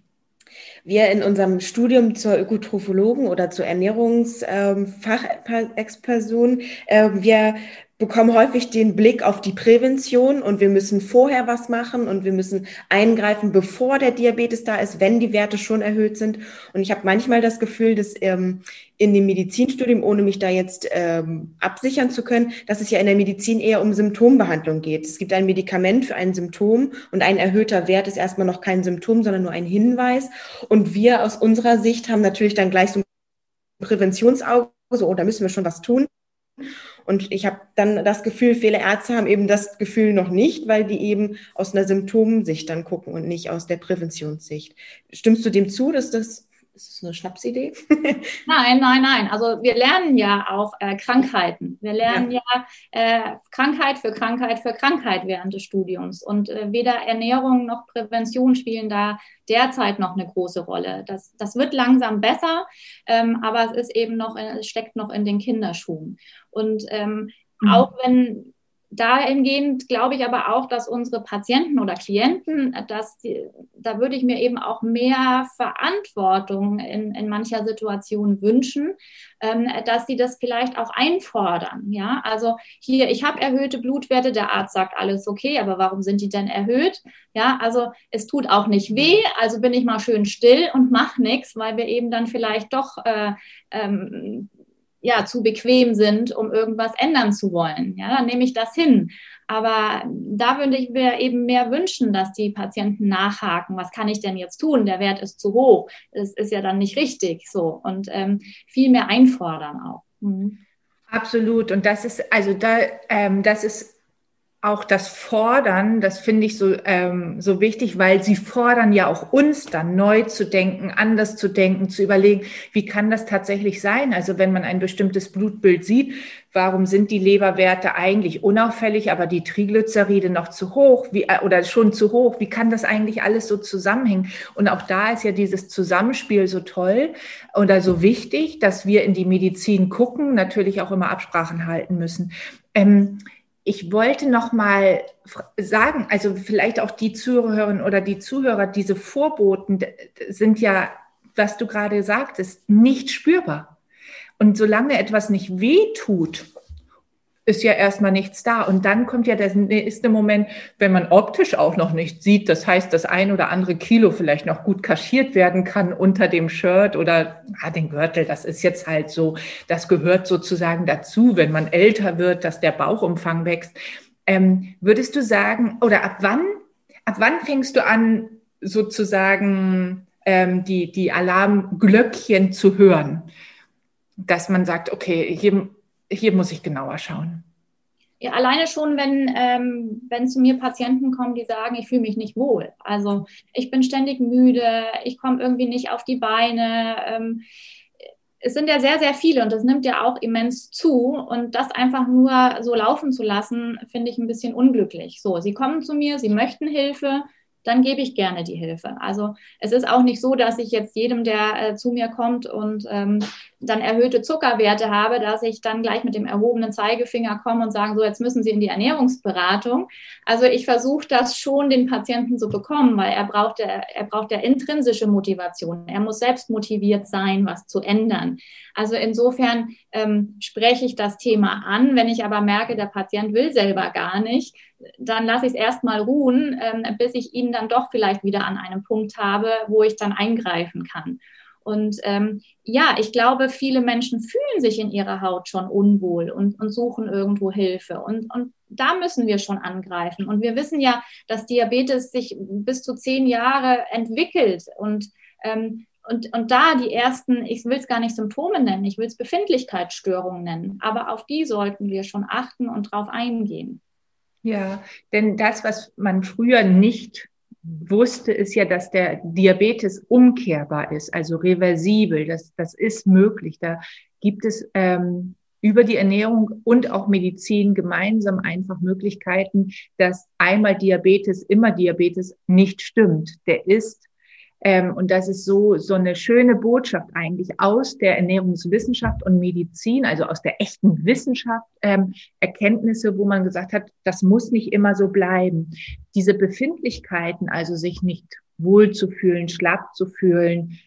wir in unserem Studium zur Ökotrophologen oder zur Ernährungsfachexperson, äh, wir bekommen häufig den Blick auf die Prävention und wir müssen vorher was machen und wir müssen eingreifen, bevor der Diabetes da ist, wenn die Werte schon erhöht sind. Und ich habe manchmal das Gefühl, dass ähm, in dem Medizinstudium, ohne mich da jetzt ähm, absichern zu können, dass es ja in der Medizin eher um Symptombehandlung geht. Es gibt ein Medikament für ein Symptom und ein erhöhter Wert ist erstmal noch kein Symptom, sondern nur ein Hinweis. Und wir aus unserer Sicht haben natürlich dann gleich so ein Präventionsauge, so, oh, da müssen wir schon was tun. Und ich habe dann das Gefühl, viele Ärzte haben eben das Gefühl noch nicht, weil die eben aus einer Symptomsicht dann gucken und nicht aus der Präventionssicht. Stimmst du dem zu, dass das ist das eine Schnapsidee? nein, nein, nein. Also wir lernen ja auch äh, Krankheiten. Wir lernen ja, ja äh, Krankheit für Krankheit für Krankheit während des Studiums. Und äh, weder Ernährung noch Prävention spielen da derzeit noch eine große Rolle. Das, das wird langsam besser, ähm, aber es ist eben noch, es steckt noch in den Kinderschuhen. Und ähm, mhm. auch wenn dahingehend glaube ich aber auch, dass unsere Patienten oder Klienten, dass die, da würde ich mir eben auch mehr Verantwortung in, in mancher Situation wünschen, ähm, dass sie das vielleicht auch einfordern. Ja, also hier, ich habe erhöhte Blutwerte, der Arzt sagt alles okay, aber warum sind die denn erhöht? Ja, also es tut auch nicht weh, also bin ich mal schön still und mache nichts, weil wir eben dann vielleicht doch äh, ähm, ja, zu bequem sind, um irgendwas ändern zu wollen. Ja, dann nehme ich das hin. Aber da würde ich mir eben mehr wünschen, dass die Patienten nachhaken. Was kann ich denn jetzt tun? Der Wert ist zu hoch. Das ist ja dann nicht richtig so. Und ähm, viel mehr einfordern auch. Mhm. Absolut. Und das ist, also da, ähm, das ist auch das Fordern, das finde ich so, ähm, so wichtig, weil sie fordern ja auch uns dann neu zu denken, anders zu denken, zu überlegen, wie kann das tatsächlich sein? Also wenn man ein bestimmtes Blutbild sieht, warum sind die Leberwerte eigentlich unauffällig, aber die Triglyceride noch zu hoch wie, äh, oder schon zu hoch? Wie kann das eigentlich alles so zusammenhängen? Und auch da ist ja dieses Zusammenspiel so toll oder so wichtig, dass wir in die Medizin gucken, natürlich auch immer Absprachen halten müssen. Ähm, ich wollte noch mal sagen, also vielleicht auch die Zuhörerinnen oder die Zuhörer, diese Vorboten sind ja, was du gerade sagtest, nicht spürbar. Und solange etwas nicht weh tut, ist ja erstmal nichts da. Und dann kommt ja der nächste Moment, wenn man optisch auch noch nicht sieht, das heißt, das ein oder andere Kilo vielleicht noch gut kaschiert werden kann unter dem Shirt oder ah, den Gürtel, das ist jetzt halt so, das gehört sozusagen dazu, wenn man älter wird, dass der Bauchumfang wächst. Ähm, würdest du sagen, oder ab wann, ab wann fängst du an, sozusagen ähm, die, die Alarmglöckchen zu hören? Dass man sagt, okay, hier hier muss ich genauer schauen. Ja, alleine schon, wenn, ähm, wenn zu mir Patienten kommen, die sagen, ich fühle mich nicht wohl. Also ich bin ständig müde, ich komme irgendwie nicht auf die Beine. Ähm, es sind ja sehr, sehr viele und das nimmt ja auch immens zu. Und das einfach nur so laufen zu lassen, finde ich ein bisschen unglücklich. So, sie kommen zu mir, sie möchten Hilfe, dann gebe ich gerne die Hilfe. Also es ist auch nicht so, dass ich jetzt jedem, der äh, zu mir kommt und ähm, dann erhöhte Zuckerwerte habe, dass ich dann gleich mit dem erhobenen Zeigefinger komme und sage, so jetzt müssen Sie in die Ernährungsberatung. Also ich versuche das schon den Patienten zu bekommen, weil er braucht, er braucht der intrinsische Motivation. Er muss selbst motiviert sein, was zu ändern. Also insofern ähm, spreche ich das Thema an. Wenn ich aber merke, der Patient will selber gar nicht, dann lasse ich es erstmal ruhen, ähm, bis ich ihn dann doch vielleicht wieder an einem Punkt habe, wo ich dann eingreifen kann. Und ähm, ja, ich glaube, viele Menschen fühlen sich in ihrer Haut schon unwohl und, und suchen irgendwo Hilfe. Und, und da müssen wir schon angreifen. Und wir wissen ja, dass Diabetes sich bis zu zehn Jahre entwickelt. Und, ähm, und, und da die ersten, ich will es gar nicht Symptome nennen, ich will es Befindlichkeitsstörungen nennen. Aber auf die sollten wir schon achten und drauf eingehen. Ja, denn das, was man früher nicht wusste, ist ja, dass der Diabetes umkehrbar ist, also reversibel. Das, das ist möglich. Da gibt es ähm, über die Ernährung und auch Medizin gemeinsam einfach Möglichkeiten, dass einmal Diabetes immer Diabetes nicht stimmt. Der ist ähm, und das ist so, so eine schöne Botschaft eigentlich aus der Ernährungswissenschaft und Medizin, also aus der echten Wissenschaft, ähm, Erkenntnisse, wo man gesagt hat, das muss nicht immer so bleiben. Diese Befindlichkeiten, also sich nicht wohl zu fühlen, schlapp zu fühlen,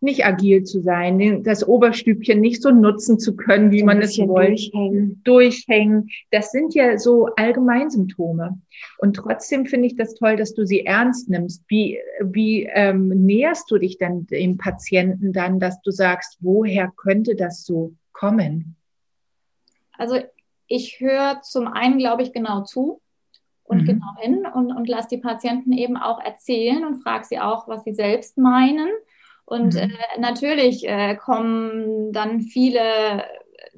nicht agil zu sein, das Oberstübchen nicht so nutzen zu können, wie man es wollte. Durchhängen. durchhängen. Das sind ja so Allgemeinsymptome. Und trotzdem finde ich das toll, dass du sie ernst nimmst. Wie, wie ähm, näherst du dich denn dem Patienten dann, dass du sagst, woher könnte das so kommen? Also ich höre zum einen, glaube ich, genau zu und mhm. genau hin und, und lasse die Patienten eben auch erzählen und frage sie auch, was sie selbst meinen. Und mhm. äh, natürlich äh, kommen dann viele,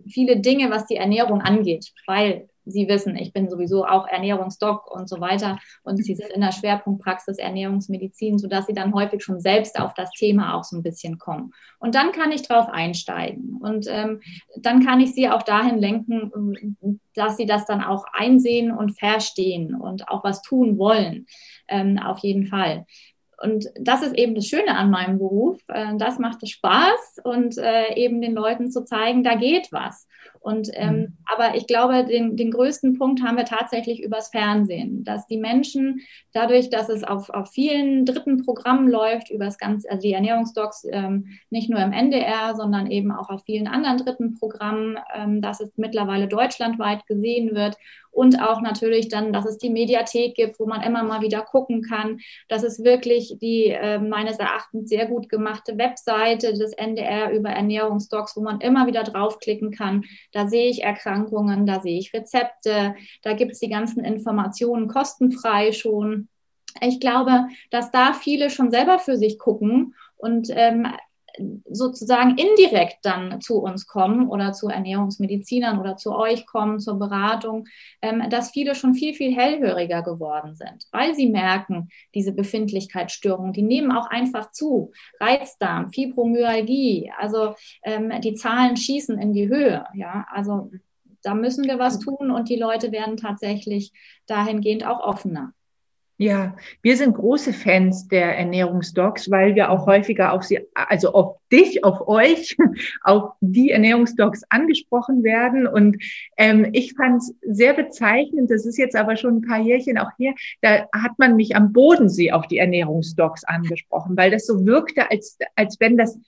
viele Dinge, was die Ernährung angeht, weil Sie wissen, ich bin sowieso auch Ernährungsdoc und so weiter und Sie sind in der Schwerpunktpraxis Ernährungsmedizin, sodass Sie dann häufig schon selbst auf das Thema auch so ein bisschen kommen. Und dann kann ich drauf einsteigen und ähm, dann kann ich Sie auch dahin lenken, dass Sie das dann auch einsehen und verstehen und auch was tun wollen, ähm, auf jeden Fall. Und das ist eben das Schöne an meinem Beruf. Äh, das macht es Spaß und äh, eben den Leuten zu zeigen, da geht was. Und ähm, mhm. aber ich glaube, den, den größten Punkt haben wir tatsächlich übers Fernsehen, dass die Menschen dadurch, dass es auf, auf vielen dritten Programmen läuft, übers ganze, also die Ernährungsdocs ähm, nicht nur im NDR, sondern eben auch auf vielen anderen dritten Programmen, ähm, dass es mittlerweile deutschlandweit gesehen wird und auch natürlich dann, dass es die Mediathek gibt, wo man immer mal wieder gucken kann, dass es wirklich die äh, meines Erachtens sehr gut gemachte Webseite des NDR über Ernährungsdocs, wo man immer wieder draufklicken kann. Da sehe ich Erkrankungen, da sehe ich Rezepte, da gibt es die ganzen Informationen kostenfrei schon. Ich glaube, dass da viele schon selber für sich gucken und ähm, sozusagen indirekt dann zu uns kommen oder zu Ernährungsmedizinern oder zu euch kommen zur Beratung, ähm, dass viele schon viel, viel hellhöriger geworden sind, weil sie merken, diese Befindlichkeitsstörungen, die nehmen auch einfach zu. Reizdarm, Fibromyalgie, also ähm, die Zahlen schießen in die Höhe. Ja, also da müssen wir was tun und die Leute werden tatsächlich dahingehend auch offener. Ja, wir sind große Fans der Ernährungsdocs, weil wir auch häufiger auf sie, also auf dich, auf euch, auf die Ernährungsdocs angesprochen werden. Und ähm, ich fand es sehr bezeichnend, das ist jetzt aber schon ein paar Jährchen auch her, da hat man mich am Bodensee auf die Ernährungsdocs angesprochen, weil das so wirkte, als, als wenn das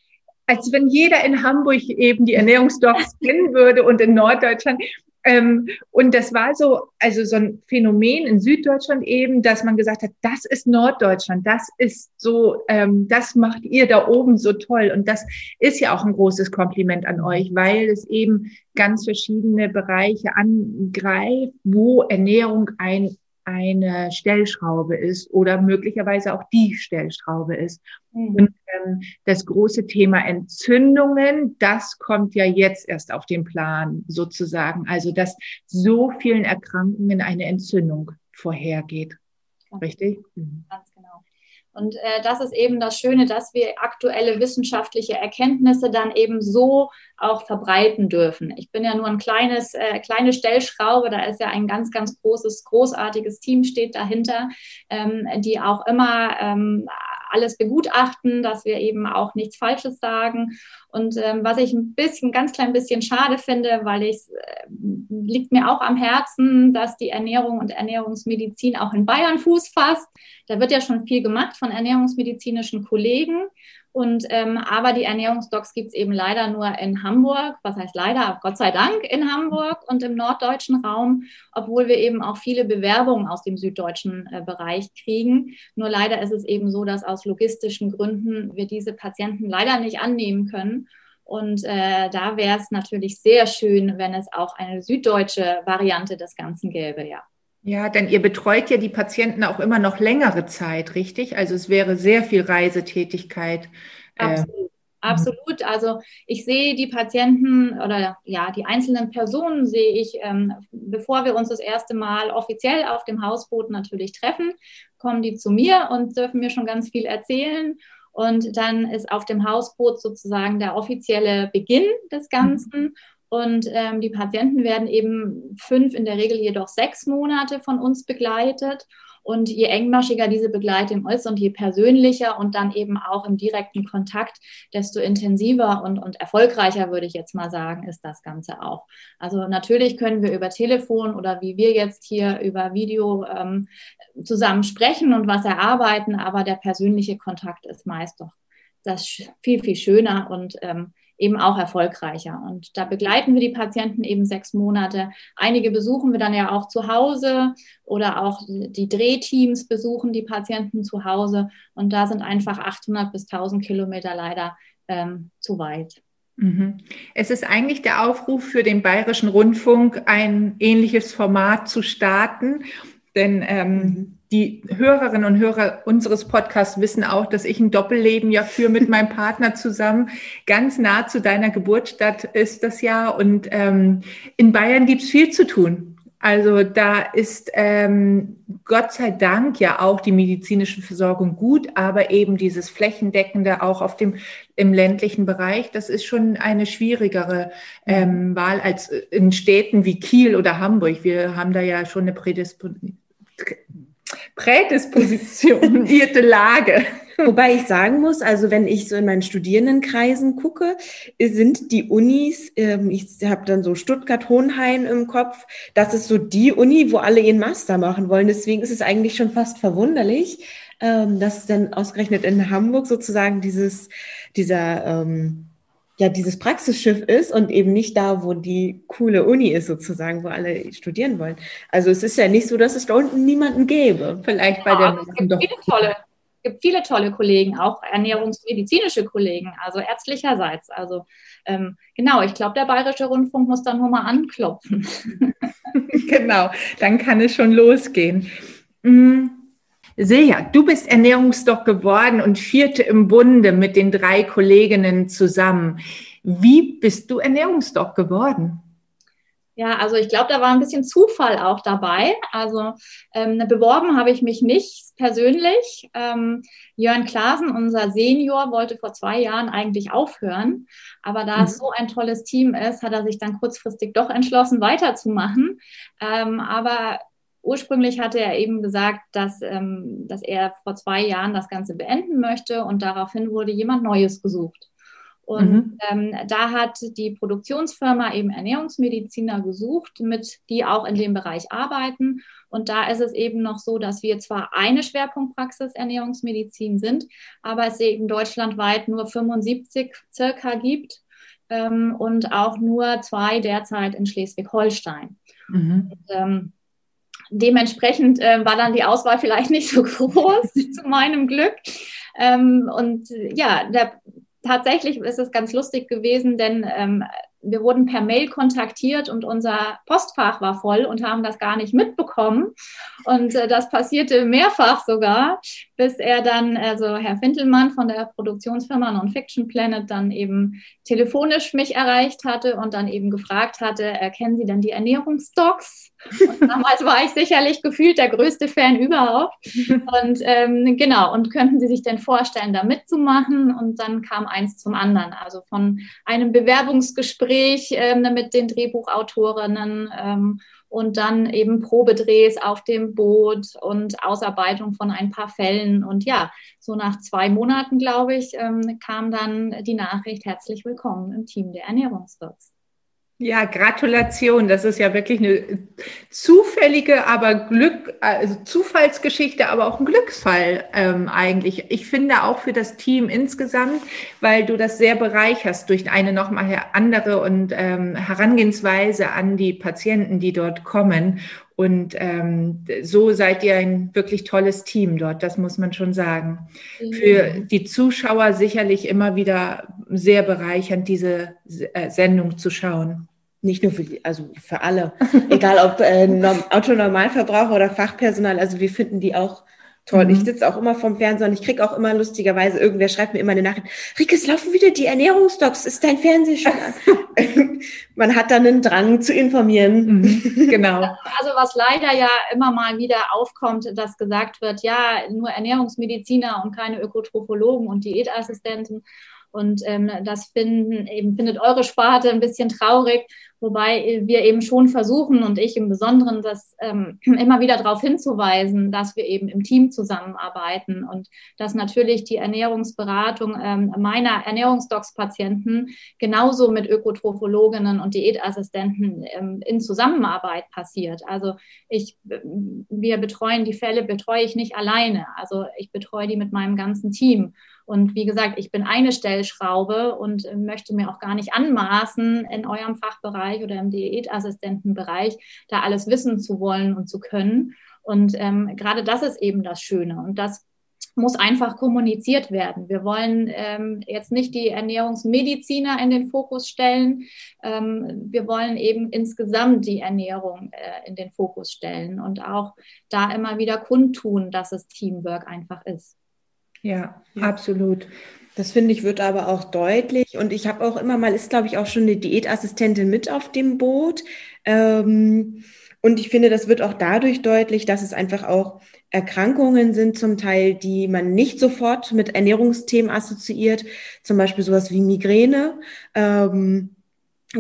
als wenn jeder in Hamburg eben die Ernährungsdocs kennen würde und in Norddeutschland. Ähm, und das war so, also so ein Phänomen in Süddeutschland eben, dass man gesagt hat, das ist Norddeutschland, das ist so, ähm, das macht ihr da oben so toll. Und das ist ja auch ein großes Kompliment an euch, weil es eben ganz verschiedene Bereiche angreift, wo Ernährung ein eine Stellschraube ist oder möglicherweise auch die Stellschraube ist. Mhm. Und ähm, das große Thema Entzündungen, das kommt ja jetzt erst auf den Plan sozusagen. Also dass so vielen Erkrankungen eine Entzündung vorhergeht. Richtig? Mhm. Ganz genau. Und äh, das ist eben das Schöne, dass wir aktuelle wissenschaftliche Erkenntnisse dann eben so auch verbreiten dürfen. Ich bin ja nur ein kleines, äh, kleine Stellschraube, da ist ja ein ganz, ganz großes, großartiges Team steht dahinter, ähm, die auch immer ähm, alles begutachten, dass wir eben auch nichts Falsches sagen. Und ähm, was ich ein bisschen, ganz klein bisschen schade finde, weil ich äh, liegt mir auch am Herzen, dass die Ernährung und Ernährungsmedizin auch in Bayern Fuß fasst. Da wird ja schon viel gemacht von ernährungsmedizinischen Kollegen. Und ähm, aber die Ernährungsdocs gibt es eben leider nur in Hamburg. Was heißt leider? Gott sei Dank in Hamburg und im norddeutschen Raum, obwohl wir eben auch viele Bewerbungen aus dem süddeutschen äh, Bereich kriegen. Nur leider ist es eben so, dass aus logistischen Gründen wir diese Patienten leider nicht annehmen können. Und äh, da wäre es natürlich sehr schön, wenn es auch eine süddeutsche Variante des Ganzen gäbe, ja. Ja, denn ihr betreut ja die Patienten auch immer noch längere Zeit, richtig? Also es wäre sehr viel Reisetätigkeit. Äh, Absolut. Absolut. Also ich sehe die Patienten oder ja, die einzelnen Personen sehe ich, ähm, bevor wir uns das erste Mal offiziell auf dem Hausboot natürlich treffen, kommen die zu mir und dürfen mir schon ganz viel erzählen. Und dann ist auf dem Hausboot sozusagen der offizielle Beginn des Ganzen. Und ähm, die Patienten werden eben fünf, in der Regel jedoch sechs Monate von uns begleitet. Und je engmaschiger diese Begleitung ist und je persönlicher und dann eben auch im direkten Kontakt, desto intensiver und, und erfolgreicher, würde ich jetzt mal sagen, ist das Ganze auch. Also natürlich können wir über Telefon oder wie wir jetzt hier über Video ähm, zusammen sprechen und was erarbeiten, aber der persönliche Kontakt ist meist doch das viel, viel schöner und ähm, eben auch erfolgreicher. Und da begleiten wir die Patienten eben sechs Monate. Einige besuchen wir dann ja auch zu Hause oder auch die Drehteams besuchen die Patienten zu Hause. Und da sind einfach 800 bis 1000 Kilometer leider ähm, zu weit. Mhm. Es ist eigentlich der Aufruf für den Bayerischen Rundfunk, ein ähnliches Format zu starten. Denn ähm, mhm die Hörerinnen und Hörer unseres Podcasts wissen auch, dass ich ein Doppelleben ja führe mit meinem Partner zusammen. Ganz nah zu deiner Geburtsstadt ist das ja. Und ähm, in Bayern gibt es viel zu tun. Also da ist ähm, Gott sei Dank ja auch die medizinische Versorgung gut, aber eben dieses flächendeckende auch auf dem im ländlichen Bereich, das ist schon eine schwierigere ähm, Wahl als in Städten wie Kiel oder Hamburg. Wir haben da ja schon eine Prädisposition prädispositionierte Lage. Wobei ich sagen muss, also wenn ich so in meinen Studierendenkreisen gucke, sind die Unis, ähm, ich habe dann so Stuttgart-Hohenheim im Kopf, das ist so die Uni, wo alle ihren Master machen wollen. Deswegen ist es eigentlich schon fast verwunderlich, ähm, dass dann ausgerechnet in Hamburg sozusagen dieses, dieser ähm, ja dieses Praxisschiff ist und eben nicht da, wo die coole Uni ist sozusagen, wo alle studieren wollen. Also es ist ja nicht so, dass es da unten niemanden gäbe. Vielleicht bei ja, der es gibt viele tolle, gibt viele tolle Kollegen, auch ernährungsmedizinische Kollegen, also ärztlicherseits. Also ähm, genau, ich glaube, der Bayerische Rundfunk muss da nur mal anklopfen. genau, dann kann es schon losgehen. Mhm. Silja, du bist Ernährungsdoc geworden und vierte im Bunde mit den drei Kolleginnen zusammen. Wie bist du Ernährungsdoc geworden? Ja, also ich glaube, da war ein bisschen Zufall auch dabei. Also ähm, beworben habe ich mich nicht persönlich. Ähm, Jörn Klaasen, unser Senior, wollte vor zwei Jahren eigentlich aufhören. Aber da mhm. es so ein tolles Team ist, hat er sich dann kurzfristig doch entschlossen, weiterzumachen. Ähm, aber Ursprünglich hatte er eben gesagt, dass, ähm, dass er vor zwei Jahren das Ganze beenden möchte und daraufhin wurde jemand Neues gesucht. Und mhm. ähm, da hat die Produktionsfirma eben Ernährungsmediziner gesucht, mit die auch in dem Bereich arbeiten. Und da ist es eben noch so, dass wir zwar eine Schwerpunktpraxis Ernährungsmedizin sind, aber es eben deutschlandweit nur 75 circa gibt ähm, und auch nur zwei derzeit in Schleswig-Holstein. Mhm. ähm, dementsprechend äh, war dann die Auswahl vielleicht nicht so groß, zu meinem Glück. Ähm, und ja, der, tatsächlich ist es ganz lustig gewesen, denn ähm, wir wurden per Mail kontaktiert und unser Postfach war voll und haben das gar nicht mitbekommen. Und äh, das passierte mehrfach sogar, bis er dann, also Herr Fintelmann von der Produktionsfirma Non-Fiction Planet, dann eben telefonisch mich erreicht hatte und dann eben gefragt hatte, erkennen Sie denn die Ernährungsdocs? Und damals war ich sicherlich gefühlt der größte Fan überhaupt. Und ähm, genau, und könnten Sie sich denn vorstellen, da mitzumachen? Und dann kam eins zum anderen. Also von einem Bewerbungsgespräch ähm, mit den Drehbuchautorinnen ähm, und dann eben Probedrehs auf dem Boot und Ausarbeitung von ein paar Fällen. Und ja, so nach zwei Monaten, glaube ich, ähm, kam dann die Nachricht, herzlich willkommen im Team der Ernährungsdocs. Ja, Gratulation. Das ist ja wirklich eine zufällige, aber Glück, also Zufallsgeschichte, aber auch ein Glücksfall ähm, eigentlich. Ich finde auch für das Team insgesamt, weil du das sehr bereicherst durch eine nochmal andere und ähm, Herangehensweise an die Patienten, die dort kommen. Und ähm, so seid ihr ein wirklich tolles Team dort, das muss man schon sagen. Mhm. Für die Zuschauer sicherlich immer wieder sehr bereichernd, diese äh, Sendung zu schauen. Nicht nur für die, also für alle, egal ob äh, Autonormalverbraucher oder Fachpersonal, also wir finden die auch toll. Mhm. Ich sitze auch immer vom Fernseher und ich kriege auch immer lustigerweise, irgendwer schreibt mir immer eine Nachricht, Rieke, es laufen wieder die Ernährungsdocs, ist dein Fernseher schon an? Man hat dann einen Drang zu informieren. Mhm. Genau. Also was leider ja immer mal wieder aufkommt, dass gesagt wird, ja, nur Ernährungsmediziner und keine Ökotrophologen und Diätassistenten. Und ähm, das finden, eben findet eure Sparte ein bisschen traurig, wobei wir eben schon versuchen und ich im Besonderen das ähm, immer wieder darauf hinzuweisen, dass wir eben im Team zusammenarbeiten und dass natürlich die Ernährungsberatung ähm, meiner Ernährungsdocs-Patienten genauso mit Ökotrophologinnen und Diätassistenten ähm, in Zusammenarbeit passiert. Also ich, wir betreuen die Fälle, betreue ich nicht alleine. Also ich betreue die mit meinem ganzen Team. Und wie gesagt, ich bin eine Stellschraube und äh, möchte mir auch gar nicht anmaßen, in eurem Fachbereich oder im Diätassistentenbereich da alles wissen zu wollen und zu können. Und ähm, gerade das ist eben das Schöne. Und das muss einfach kommuniziert werden. Wir wollen ähm, jetzt nicht die Ernährungsmediziner in den Fokus stellen. Ähm, wir wollen eben insgesamt die Ernährung äh, in den Fokus stellen und auch da immer wieder kundtun, dass es Teamwork einfach ist. Ja, ja. absolut. Das finde ich wird aber auch deutlich. Und ich habe auch immer mal, ist glaube ich auch schon eine Diätassistentin mit auf dem Boot. Ähm, und ich finde, das wird auch dadurch deutlich, dass es einfach auch Erkrankungen sind, zum Teil, die man nicht sofort mit Ernährungsthemen assoziiert. Zum Beispiel sowas wie Migräne. Ähm,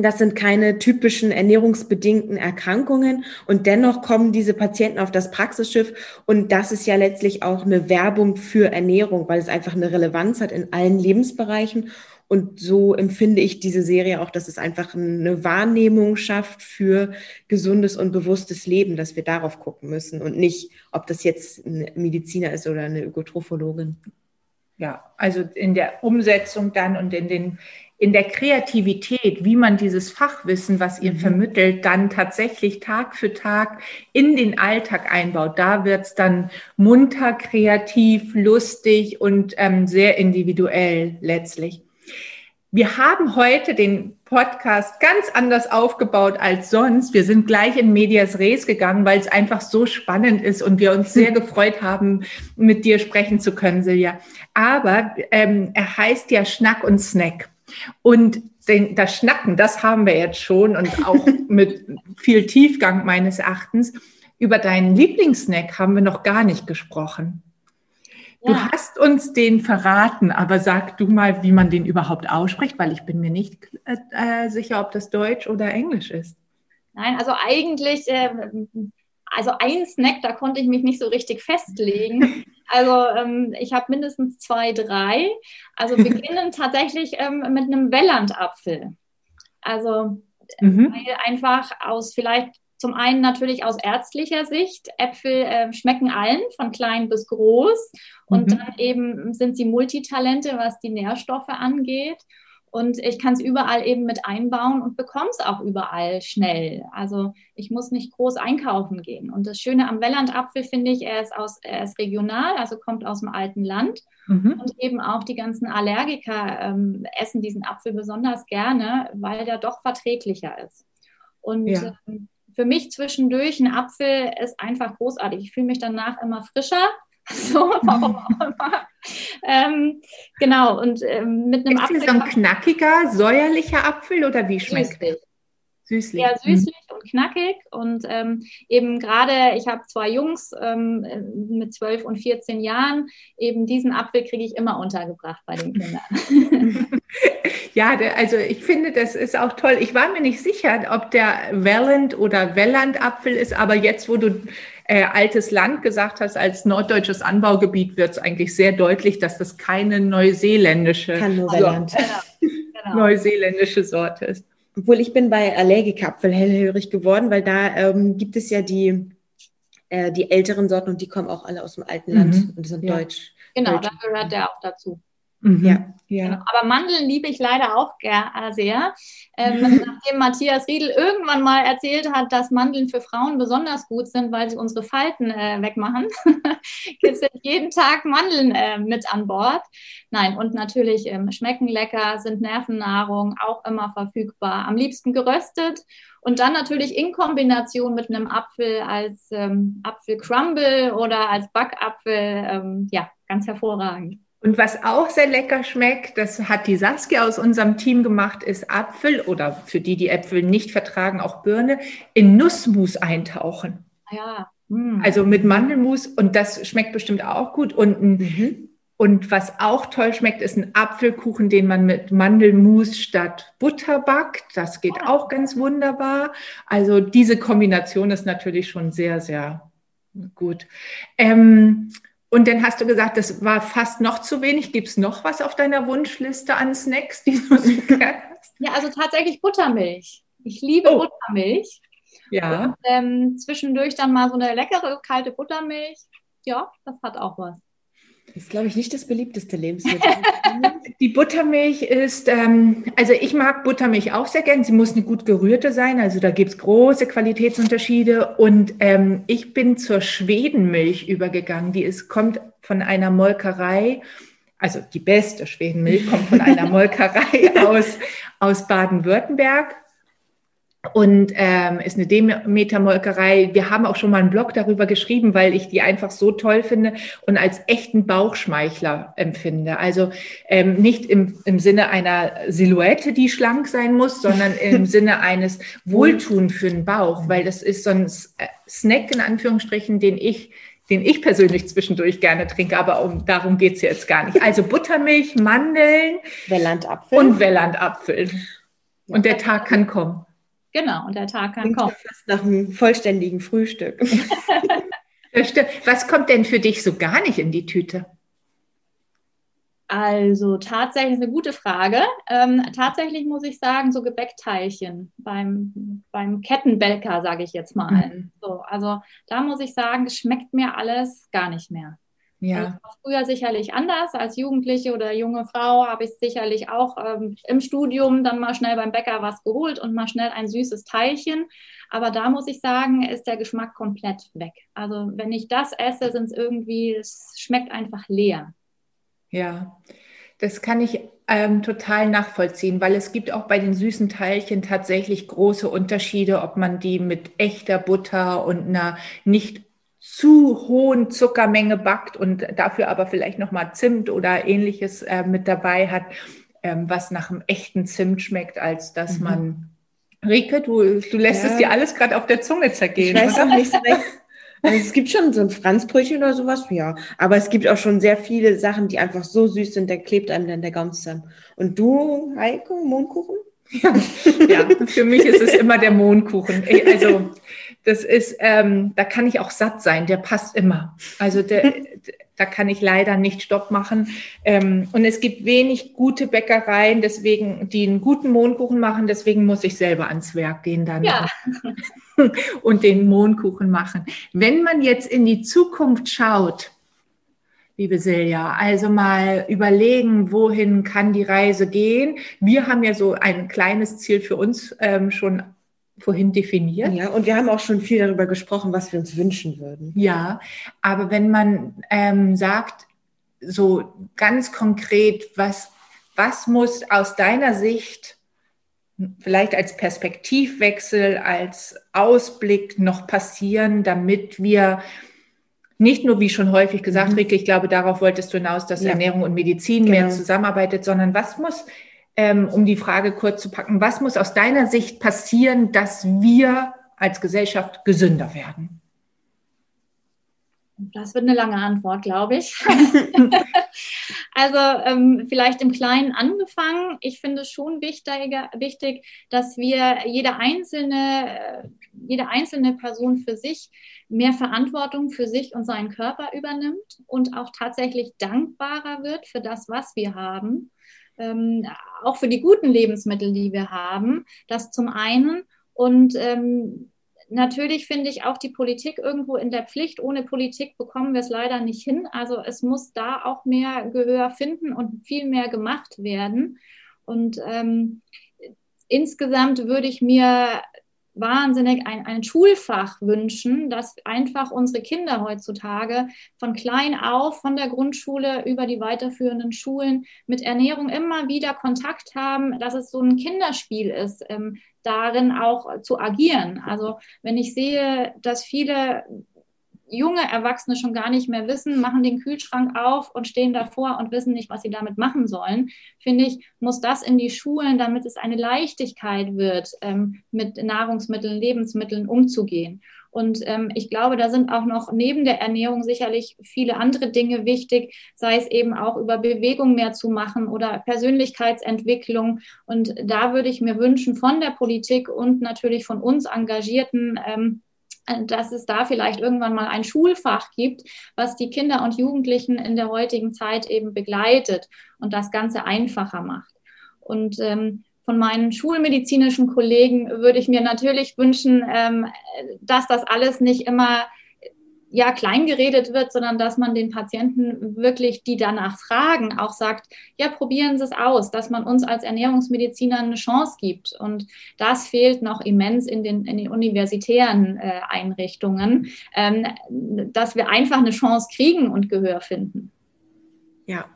das sind keine typischen ernährungsbedingten Erkrankungen. Und dennoch kommen diese Patienten auf das Praxisschiff. Und das ist ja letztlich auch eine Werbung für Ernährung, weil es einfach eine Relevanz hat in allen Lebensbereichen. Und so empfinde ich diese Serie auch, dass es einfach eine Wahrnehmung schafft für gesundes und bewusstes Leben, dass wir darauf gucken müssen und nicht, ob das jetzt ein Mediziner ist oder eine Ökotrophologin. Ja, also in der Umsetzung dann und in den in der Kreativität, wie man dieses Fachwissen, was ihr mhm. vermittelt, dann tatsächlich Tag für Tag in den Alltag einbaut. Da wird's dann munter, kreativ, lustig und ähm, sehr individuell letztlich. Wir haben heute den Podcast ganz anders aufgebaut als sonst. Wir sind gleich in Medias Res gegangen, weil es einfach so spannend ist und wir uns sehr gefreut haben, mit dir sprechen zu können, Silja. Aber ähm, er heißt ja Schnack und Snack. Und den, das Schnacken, das haben wir jetzt schon und auch mit viel Tiefgang meines Erachtens. Über deinen Lieblingssnack haben wir noch gar nicht gesprochen. Ja. Du hast uns den verraten, aber sag du mal, wie man den überhaupt ausspricht, weil ich bin mir nicht äh, äh sicher, ob das Deutsch oder Englisch ist. Nein, also eigentlich, äh, also ein Snack, da konnte ich mich nicht so richtig festlegen. Also ähm, ich habe mindestens zwei, drei. Also beginnen tatsächlich ähm, mit einem Wellandapfel. Also mhm. weil einfach aus vielleicht zum einen natürlich aus ärztlicher Sicht. Äpfel äh, schmecken allen, von klein bis groß. Und mhm. dann eben sind sie Multitalente, was die Nährstoffe angeht. Und ich kann es überall eben mit einbauen und bekomme es auch überall schnell. Also ich muss nicht groß einkaufen gehen. Und das Schöne am Wellandapfel finde ich, er ist, aus, er ist regional, also kommt aus dem alten Land. Mhm. Und eben auch die ganzen Allergiker ähm, essen diesen Apfel besonders gerne, weil der doch verträglicher ist. Und ja. ähm, für mich zwischendurch ein Apfel ist einfach großartig. Ich fühle mich danach immer frischer. So, warum auch immer. ähm, genau, und ähm, mit einem ist Apfel. Ist das ein knackiger, säuerlicher Apfel oder wie schmeckt süßlich. Süßlich. Ja, süßlich mhm. und knackig. Und ähm, eben gerade, ich habe zwei Jungs ähm, mit 12 und 14 Jahren. Eben diesen Apfel kriege ich immer untergebracht bei den Kindern. ja, also ich finde, das ist auch toll. Ich war mir nicht sicher, ob der Welland oder Welland-Apfel ist, aber jetzt, wo du äh, altes Land gesagt hast, als norddeutsches Anbaugebiet wird es eigentlich sehr deutlich, dass das keine neuseeländische, Sorte, genau. neuseeländische Sorte ist. Obwohl ich bin bei Allergikapfel hellhörig geworden, weil da ähm, gibt es ja die, äh, die älteren Sorten und die kommen auch alle aus dem alten Land Mhm. und sind Ja. deutsch. Genau, Deutsch. da gehört der auch dazu. Mhm. Ja. ja. Genau. Aber Mandeln liebe ich leider auch äh, sehr. Ähm, nachdem Matthias Riedel irgendwann mal erzählt hat, dass Mandeln für Frauen besonders gut sind, weil sie unsere Falten äh, wegmachen, gibt es jeden Tag Mandeln äh, mit an Bord. Nein, und natürlich ähm, schmecken lecker, sind Nervennahrung, auch immer verfügbar. Am liebsten geröstet und dann natürlich in Kombination mit einem Apfel als ähm, Apfelcrumble oder als Backapfel. Ähm, ja, ganz hervorragend. Und was auch sehr lecker schmeckt, das hat die Saskia aus unserem Team gemacht, ist Apfel oder für die, die Äpfel nicht vertragen, auch Birne, in Nussmus eintauchen. Ja. mm. Also mit Mandelmus und das schmeckt bestimmt auch gut. Und, Mhm. und was auch toll schmeckt, ist ein Apfelkuchen, den man mit Mandelmus statt Butter backt. Das geht auch ganz wunderbar. Also diese Kombination ist natürlich schon sehr, sehr gut. Ähm, und dann hast du gesagt, das war fast noch zu wenig. Gibt es noch was auf deiner Wunschliste an Snacks, die du so gerne hast? Ja, also tatsächlich Buttermilch. Ich liebe Oh. Buttermilch. Ja. Und, ähm, zwischendurch dann mal so eine leckere kalte Buttermilch. Ja, das hat auch was. Das ist, glaube ich, nicht das beliebteste Lebensmittel. Die Buttermilch ist, ähm, also ich mag Buttermilch auch sehr gern. Sie muss eine gut gerührte sein, also da gibt es große Qualitätsunterschiede. Und ähm, ich bin zur Schwedenmilch übergegangen. Die ist, kommt von einer Molkerei, also die beste Schwedenmilch kommt von einer Molkerei aus, aus Baden-Württemberg. Und ähm, ist eine Demeter-Molkerei. Wir haben auch schon mal einen Blog darüber geschrieben, weil ich die einfach so toll finde und als echten Bauchschmeichler empfinde. Also ähm, nicht im, im Sinne einer Silhouette, die schlank sein muss, sondern im Sinne eines Wohltun für den Bauch, weil das ist so ein äh, Snack in Anführungsstrichen, den ich den ich persönlich zwischendurch gerne trinke, aber um, darum geht's jetzt gar nicht. Also Buttermilch, Mandeln Wellandapfel. und Wellandapfel. Und der Tag kann kommen. Genau, und der Tag kann Klingt kommen. ja fast nach einem vollständigen Frühstück. Was kommt denn für dich so gar nicht in die Tüte? Also tatsächlich eine gute Frage. Ähm, tatsächlich muss ich sagen, so Gebäckteilchen beim, beim Kettenbäcker, sage ich jetzt mal. Mhm. So, also da muss ich sagen, es schmeckt mir alles gar nicht mehr. Also Ja. Früher sicherlich anders. Als Jugendliche oder junge Frau habe ich sicherlich auch ähm, im Studium dann mal schnell beim Bäcker was geholt und mal schnell ein süßes Teilchen. Aber da muss ich sagen, ist der Geschmack komplett weg. Also wenn ich das esse, sind es irgendwie, es schmeckt einfach leer. Ja, das kann ich ähm, total nachvollziehen, weil es gibt auch bei den süßen Teilchen tatsächlich große Unterschiede, ob man die mit echter Butter und einer nicht zu hohen Zuckermenge backt und dafür aber vielleicht nochmal Zimt oder ähnliches äh, mit dabei hat, ähm, was nach einem echten Zimt schmeckt, als dass Mhm. man. Rike, du, du lässt Ja. es dir alles gerade auf der Zunge Ich zergehen. weiß oder? auch nicht so recht. Also es gibt schon so ein Franzbrötchen oder sowas, ja. Aber es gibt auch schon sehr viele Sachen, die einfach so süß sind, da klebt einem dann der Gaumen zusammen. Und du, Heiko, Mondkuchen? Ja, für mich ist es immer der Mohnkuchen. Also das ist, ähm, da kann ich auch satt sein, der passt immer. Also der, da kann ich leider nicht Stopp machen. Ähm, und es gibt wenig gute Bäckereien, deswegen, die einen guten Mohnkuchen machen, deswegen muss ich selber ans Werk gehen dann Ja. und den Mohnkuchen machen. Wenn man jetzt in die Zukunft schaut, liebe Silja, also mal überlegen, wohin kann die Reise gehen. Wir haben ja so ein kleines Ziel für uns ähm, schon vorhin definiert. Ja, und wir haben auch schon viel darüber gesprochen, was wir uns wünschen würden. Ja, aber wenn man ähm, sagt, so ganz konkret, was, was muss aus deiner Sicht vielleicht als Perspektivwechsel, als Ausblick noch passieren, damit wir nicht nur, wie schon häufig gesagt, Mhm. Rike, ich glaube, darauf wolltest du hinaus, dass Ja. Ernährung und Medizin mehr Genau. zusammenarbeitet, sondern was muss, ähm, um die Frage kurz zu packen, was muss aus deiner Sicht passieren, dass wir als Gesellschaft gesünder werden? Das wird eine lange Antwort, glaube ich. also ähm, vielleicht im Kleinen angefangen. Ich finde es schon wichtiger, wichtig, dass wir jede einzelne, äh, jede einzelne Person für sich mehr Verantwortung für sich und seinen Körper übernimmt und auch tatsächlich dankbarer wird für das, was wir haben. Ähm, auch für die guten Lebensmittel, die wir haben. Das zum einen. Und ähm, natürlich finde ich auch die Politik irgendwo in der Pflicht. Ohne Politik bekommen wir es leider nicht hin. Also es muss da auch mehr Gehör finden und viel mehr gemacht werden. Und ähm, insgesamt würde ich mir wahnsinnig ein, ein Schulfach wünschen, dass einfach unsere Kinder heutzutage von klein auf, von der Grundschule über die weiterführenden Schulen mit Ernährung immer wieder Kontakt haben, dass es so ein Kinderspiel ist, ähm, darin auch zu agieren. Also wenn ich sehe, dass viele junge Erwachsene schon gar nicht mehr wissen, machen den Kühlschrank auf und stehen davor und wissen nicht, was sie damit machen sollen, finde ich, muss das in die Schulen, damit es eine Leichtigkeit wird, ähm, mit Nahrungsmitteln, Lebensmitteln umzugehen. Und ähm, ich glaube, da sind auch noch neben der Ernährung sicherlich viele andere Dinge wichtig, sei es eben auch über Bewegung mehr zu machen oder Persönlichkeitsentwicklung. Und da würde ich mir wünschen von der Politik und natürlich von uns Engagierten, ähm, äh, dass es da vielleicht irgendwann mal ein Schulfach gibt, was die Kinder und Jugendlichen in der heutigen Zeit eben begleitet und das Ganze einfacher macht. Und ähm, von meinen schulmedizinischen Kollegen würde ich mir natürlich wünschen, ähm, dass das alles nicht immer ja klein geredet wird, sondern dass man den Patienten wirklich, die danach fragen, auch sagt, ja, probieren Sie es aus, dass man uns als Ernährungsmediziner eine Chance gibt. Und das fehlt noch immens in den, in den universitären äh, Einrichtungen, ähm, dass wir einfach eine Chance kriegen und Gehör finden. Ja,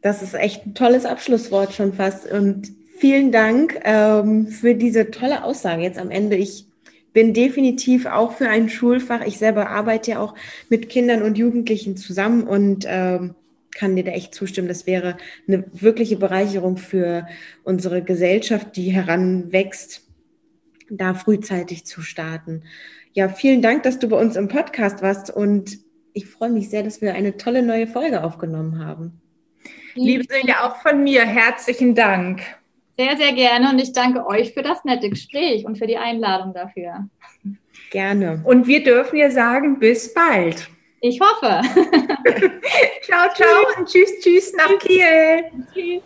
das ist echt ein tolles Abschlusswort schon fast. Und vielen Dank ähm, für diese tolle Aussage jetzt am Ende. Ich bin definitiv auch für ein Schulfach. Ich selber arbeite ja auch mit Kindern und Jugendlichen zusammen und ähm, kann dir da echt zustimmen. Das wäre eine wirkliche Bereicherung für unsere Gesellschaft, die heranwächst, da frühzeitig zu starten. Ja, vielen Dank, dass du bei uns im Podcast warst und ich freue mich sehr, dass wir eine tolle neue Folge aufgenommen haben. Liebe Silja, auch von mir herzlichen Dank. Sehr, sehr gerne und ich danke euch für das nette Gespräch und für die Einladung dafür. Gerne. Und wir dürfen ja sagen, bis bald. Ich hoffe. ciao, ciao und tschüss, tschüss nach Kiel. Tschüss.